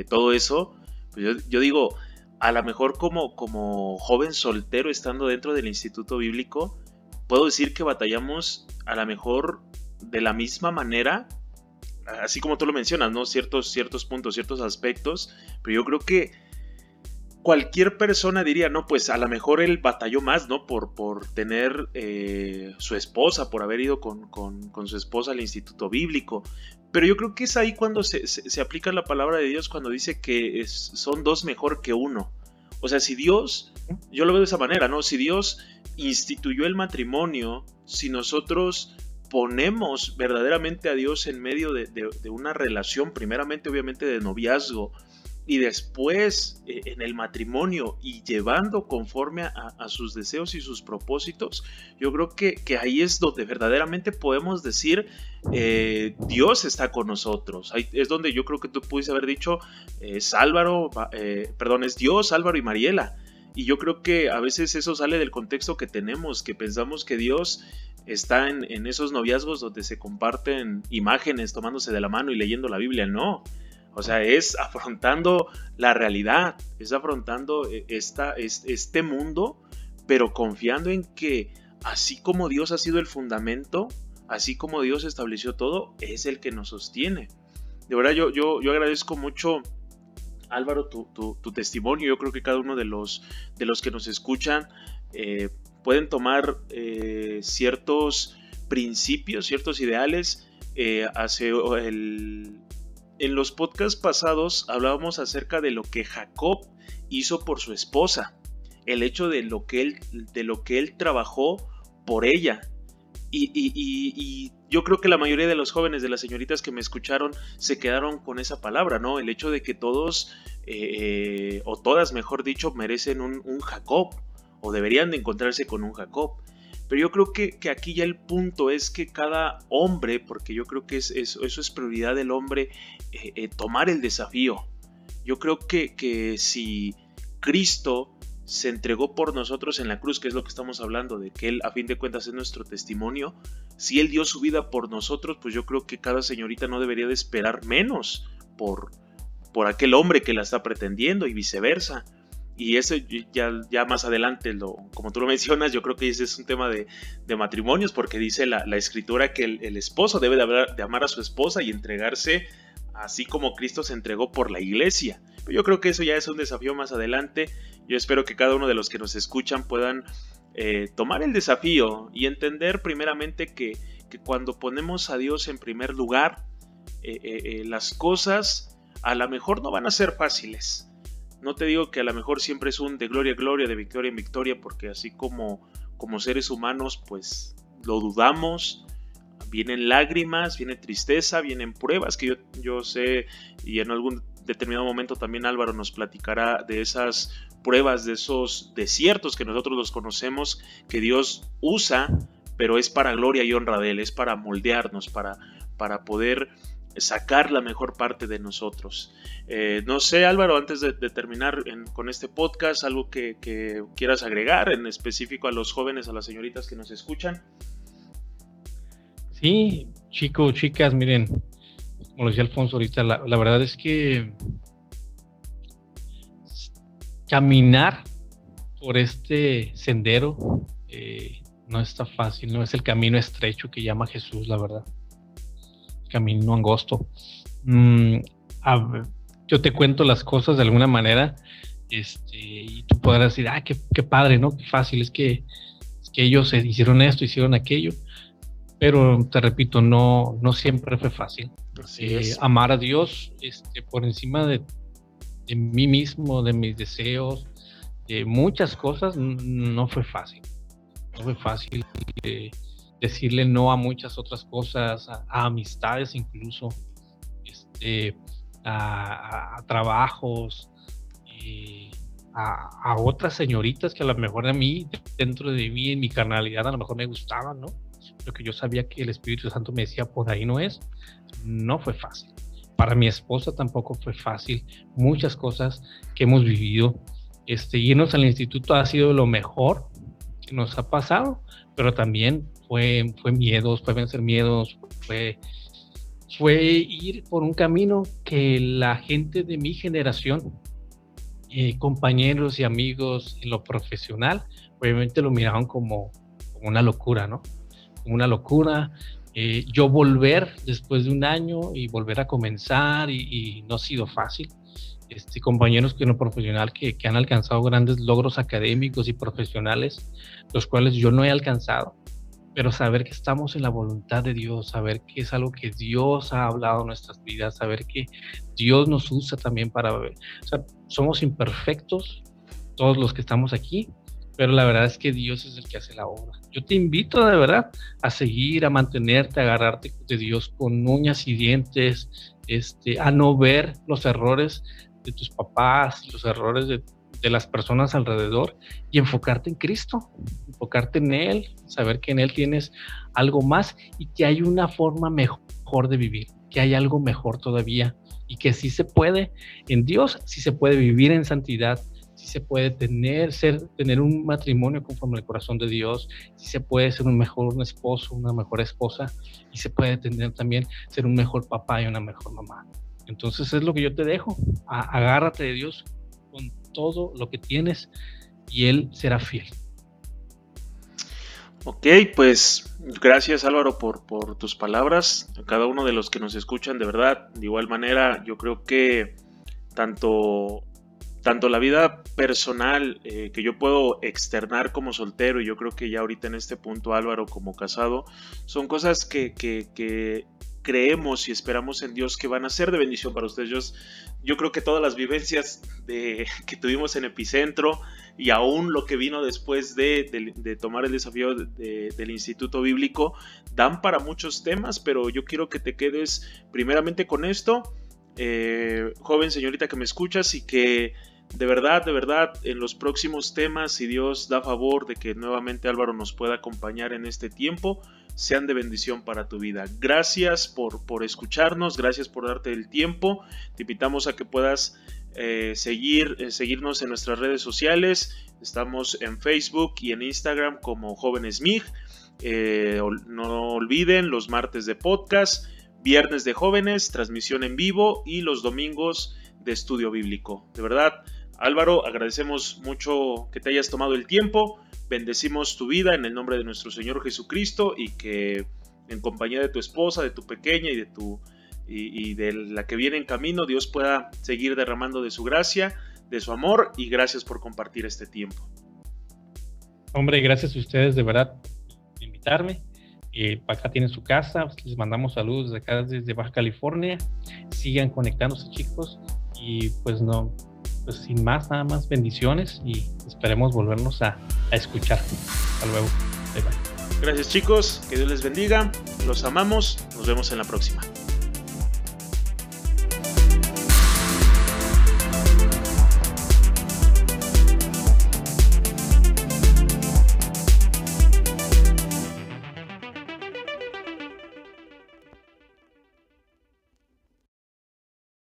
Speaker 1: todo eso, pues yo, yo, digo, a lo mejor como, como joven soltero estando dentro del instituto bíblico, puedo decir que batallamos a lo mejor de la misma manera, así como tú lo mencionas, ¿no? Ciertos, ciertos puntos, ciertos aspectos, pero yo creo que cualquier persona diría, no, pues a lo mejor él batalló más, ¿no? Por, por tener eh, su esposa, por haber ido con, su esposa al instituto bíblico. Pero yo creo que es ahí cuando se, se, aplica la palabra de Dios, cuando dice que son dos mejor que uno. O sea, si Dios, yo lo veo de esa manera, ¿no? Si Dios instituyó el matrimonio, si nosotros ponemos verdaderamente a Dios en medio de, una relación, primeramente obviamente de noviazgo, y después eh, en el matrimonio y llevando conforme a, sus deseos y sus propósitos, yo creo que, ahí es donde verdaderamente podemos decir eh, Dios está con nosotros. Ahí es donde yo creo que tú pudiste haber dicho es Álvaro, eh, perdón, es Dios, Álvaro y Mariela. Y yo creo que a veces eso sale del contexto que tenemos, que pensamos que Dios está en, esos noviazgos donde se comparten imágenes tomándose de la mano y leyendo la Biblia. No. O sea, es afrontando la realidad, es afrontando eh, esta, este mundo, pero confiando en que así como Dios ha sido el fundamento, así como Dios estableció todo, es el que nos sostiene. De verdad, yo, yo, yo agradezco mucho Álvaro, tu, testimonio. Yo creo que cada uno de los, de los que nos escuchan eh, pueden tomar eh, ciertos principios, ciertos ideales. Eh, hace el, en los podcasts pasados hablábamos acerca de lo que Jacob hizo por su esposa, el hecho de lo que él, de lo que él trabajó por ella. y, yo creo que la mayoría de los jóvenes, de las señoritas que me escucharon, se quedaron con esa palabra, ¿no? El hecho de que todos, eh, o todas, mejor dicho, merecen un, Jacob, o deberían de encontrarse con un Jacob. Pero yo creo que, aquí ya el punto es que cada hombre, porque yo creo que es, eso es prioridad del hombre, eh, eh, tomar el desafío. Yo creo que, que si Cristo se entregó por nosotros en la cruz, que es lo que estamos hablando, de que Él a fin de cuentas es nuestro testimonio, si Él dio su vida por nosotros, pues yo creo que cada señorita no debería de esperar menos por, por aquel hombre que la está pretendiendo y viceversa. Y eso ya, ya más adelante, lo, como tú lo mencionas, yo creo que ese es un tema de, matrimonios, porque dice la, escritura que el, esposo debe de, de amar a su esposa y entregarse así como Cristo se entregó por la iglesia. Yo creo que eso ya es un desafío más adelante. Yo espero que cada uno de los que nos escuchan puedan eh, tomar el desafío y entender primeramente que, cuando ponemos a Dios en primer lugar, eh, eh, las cosas a lo mejor no van a ser fáciles. No te digo que a lo mejor siempre es un de gloria a gloria, de victoria en victoria, porque así como, como seres humanos, pues lo dudamos, vienen lágrimas, viene tristeza, vienen pruebas que yo, yo sé y en algún determinado momento también Álvaro nos platicará de esas pruebas, de esos desiertos que nosotros los conocemos, que Dios usa, pero es para gloria y honra de Él, es para moldearnos, para, para poder sacar la mejor parte de nosotros. Eh, no sé, Álvaro, antes de, terminar con este podcast, algo que, quieras agregar en específico a los jóvenes, a las señoritas que nos escuchan.
Speaker 2: Sí, chicos, chicas, miren, como lo decía Alfonso ahorita, la, verdad es que caminar por este sendero eh, no está fácil, no es el camino estrecho que llama Jesús, la verdad camino angosto. Mm, yo te cuento las cosas de alguna manera este, y tú podrás decir, ah, qué, padre, ¿no? Qué fácil, es que, que ellos hicieron esto, hicieron aquello. Pero te repito, no, no siempre fue fácil. Eh, amar a Dios este, por encima de, de mí mismo, de mis deseos, de muchas cosas, no fue fácil. No fue fácil. Eh, decirle no a muchas otras cosas, a, amistades incluso, este, a, trabajos, eh, a, otras señoritas que a lo mejor a mí, dentro de mí, en mi carnalidad, a lo mejor me gustaban, ¿no? Lo que yo sabía que el Espíritu Santo me decía, por ahí no es, no fue fácil. Para mi esposa tampoco fue fácil. Muchas cosas que hemos vivido. Este, irnos al instituto ha sido lo mejor que nos ha pasado, pero también fue, fue miedos, fue vencer miedos, fue, fue ir por un camino que la gente de mi generación, eh, compañeros y amigos en lo profesional, obviamente lo miraban como, una locura, ¿no? Como una locura. Eh, yo volver después de un año y volver a comenzar y, no ha sido fácil. Este, compañeros que en lo profesional que, que han alcanzado grandes logros académicos y profesionales, los cuales yo no he alcanzado pero saber que estamos en la voluntad de Dios, saber que es algo que Dios ha hablado en nuestras vidas, saber que Dios nos usa también para... O sea, somos imperfectos, todos los que estamos aquí, pero la verdad es que Dios es el que hace la obra. Yo te invito de verdad a seguir, a mantenerte, a agarrarte de Dios con uñas y dientes, este, a no ver los errores de tus papás, los errores de, de las personas alrededor y enfocarte en Cristo, enfocarte en Él, saber que en Él tienes algo más y que hay una forma mejor de vivir, que hay algo mejor todavía y que sí se puede, en Dios sí se puede vivir en santidad, sí se puede tener, ser, tener un matrimonio conforme al corazón de Dios, sí se puede ser un mejor esposo, una mejor esposa y se puede tener también ser un mejor papá y una mejor mamá. Entonces es lo que yo te dejo, agárrate de Dios con todo lo que tienes y Él será fiel.
Speaker 1: Ok, pues gracias Álvaro por, tus palabras. A cada uno de los que nos escuchan, de verdad, de igual manera, yo creo que tanto, tanto la vida personal eh, que yo puedo externar como soltero, y yo creo que ya ahorita en este punto Álvaro como casado, son cosas que, creemos y esperamos en Dios que van a ser de bendición para ustedes. Yo creo que todas las vivencias que tuvimos en Epicentro y aún lo que vino después de, de, tomar el desafío del Instituto Bíblico dan para muchos temas, pero yo quiero que te quedes primeramente con esto, eh, joven señorita que me escuchas y que de verdad, de verdad, en los próximos temas, si Dios da favor de que nuevamente Álvaro nos pueda acompañar en este tiempo, sean de bendición para tu vida. Gracias por, por escucharnos, gracias por darte el tiempo. Te invitamos a que puedas eh, seguir, eh, seguirnos en nuestras redes sociales. Estamos en Facebook y en Instagram como Jóvenes MIG. Eh, no olviden los martes de podcast, viernes de jóvenes, transmisión en vivo y los domingos de estudio bíblico. De verdad, Álvaro, agradecemos mucho que te hayas tomado el tiempo. Bendecimos tu vida en el nombre de nuestro Señor Jesucristo y que en compañía de tu esposa, de tu pequeña y de tu y, de la que viene en camino, Dios pueda seguir derramando de su gracia, de su amor y gracias por compartir este tiempo.
Speaker 2: Hombre, gracias a ustedes de verdad por invitarme. Eh, acá tienen su casa, les mandamos saludos desde acá desde Baja California. Sigan conectándose chicos y pues no, pues sin más, nada más bendiciones y esperemos volvernos a, escuchar. Hasta luego.
Speaker 1: Gracias chicos, que Dios les bendiga, los amamos, nos vemos en la próxima.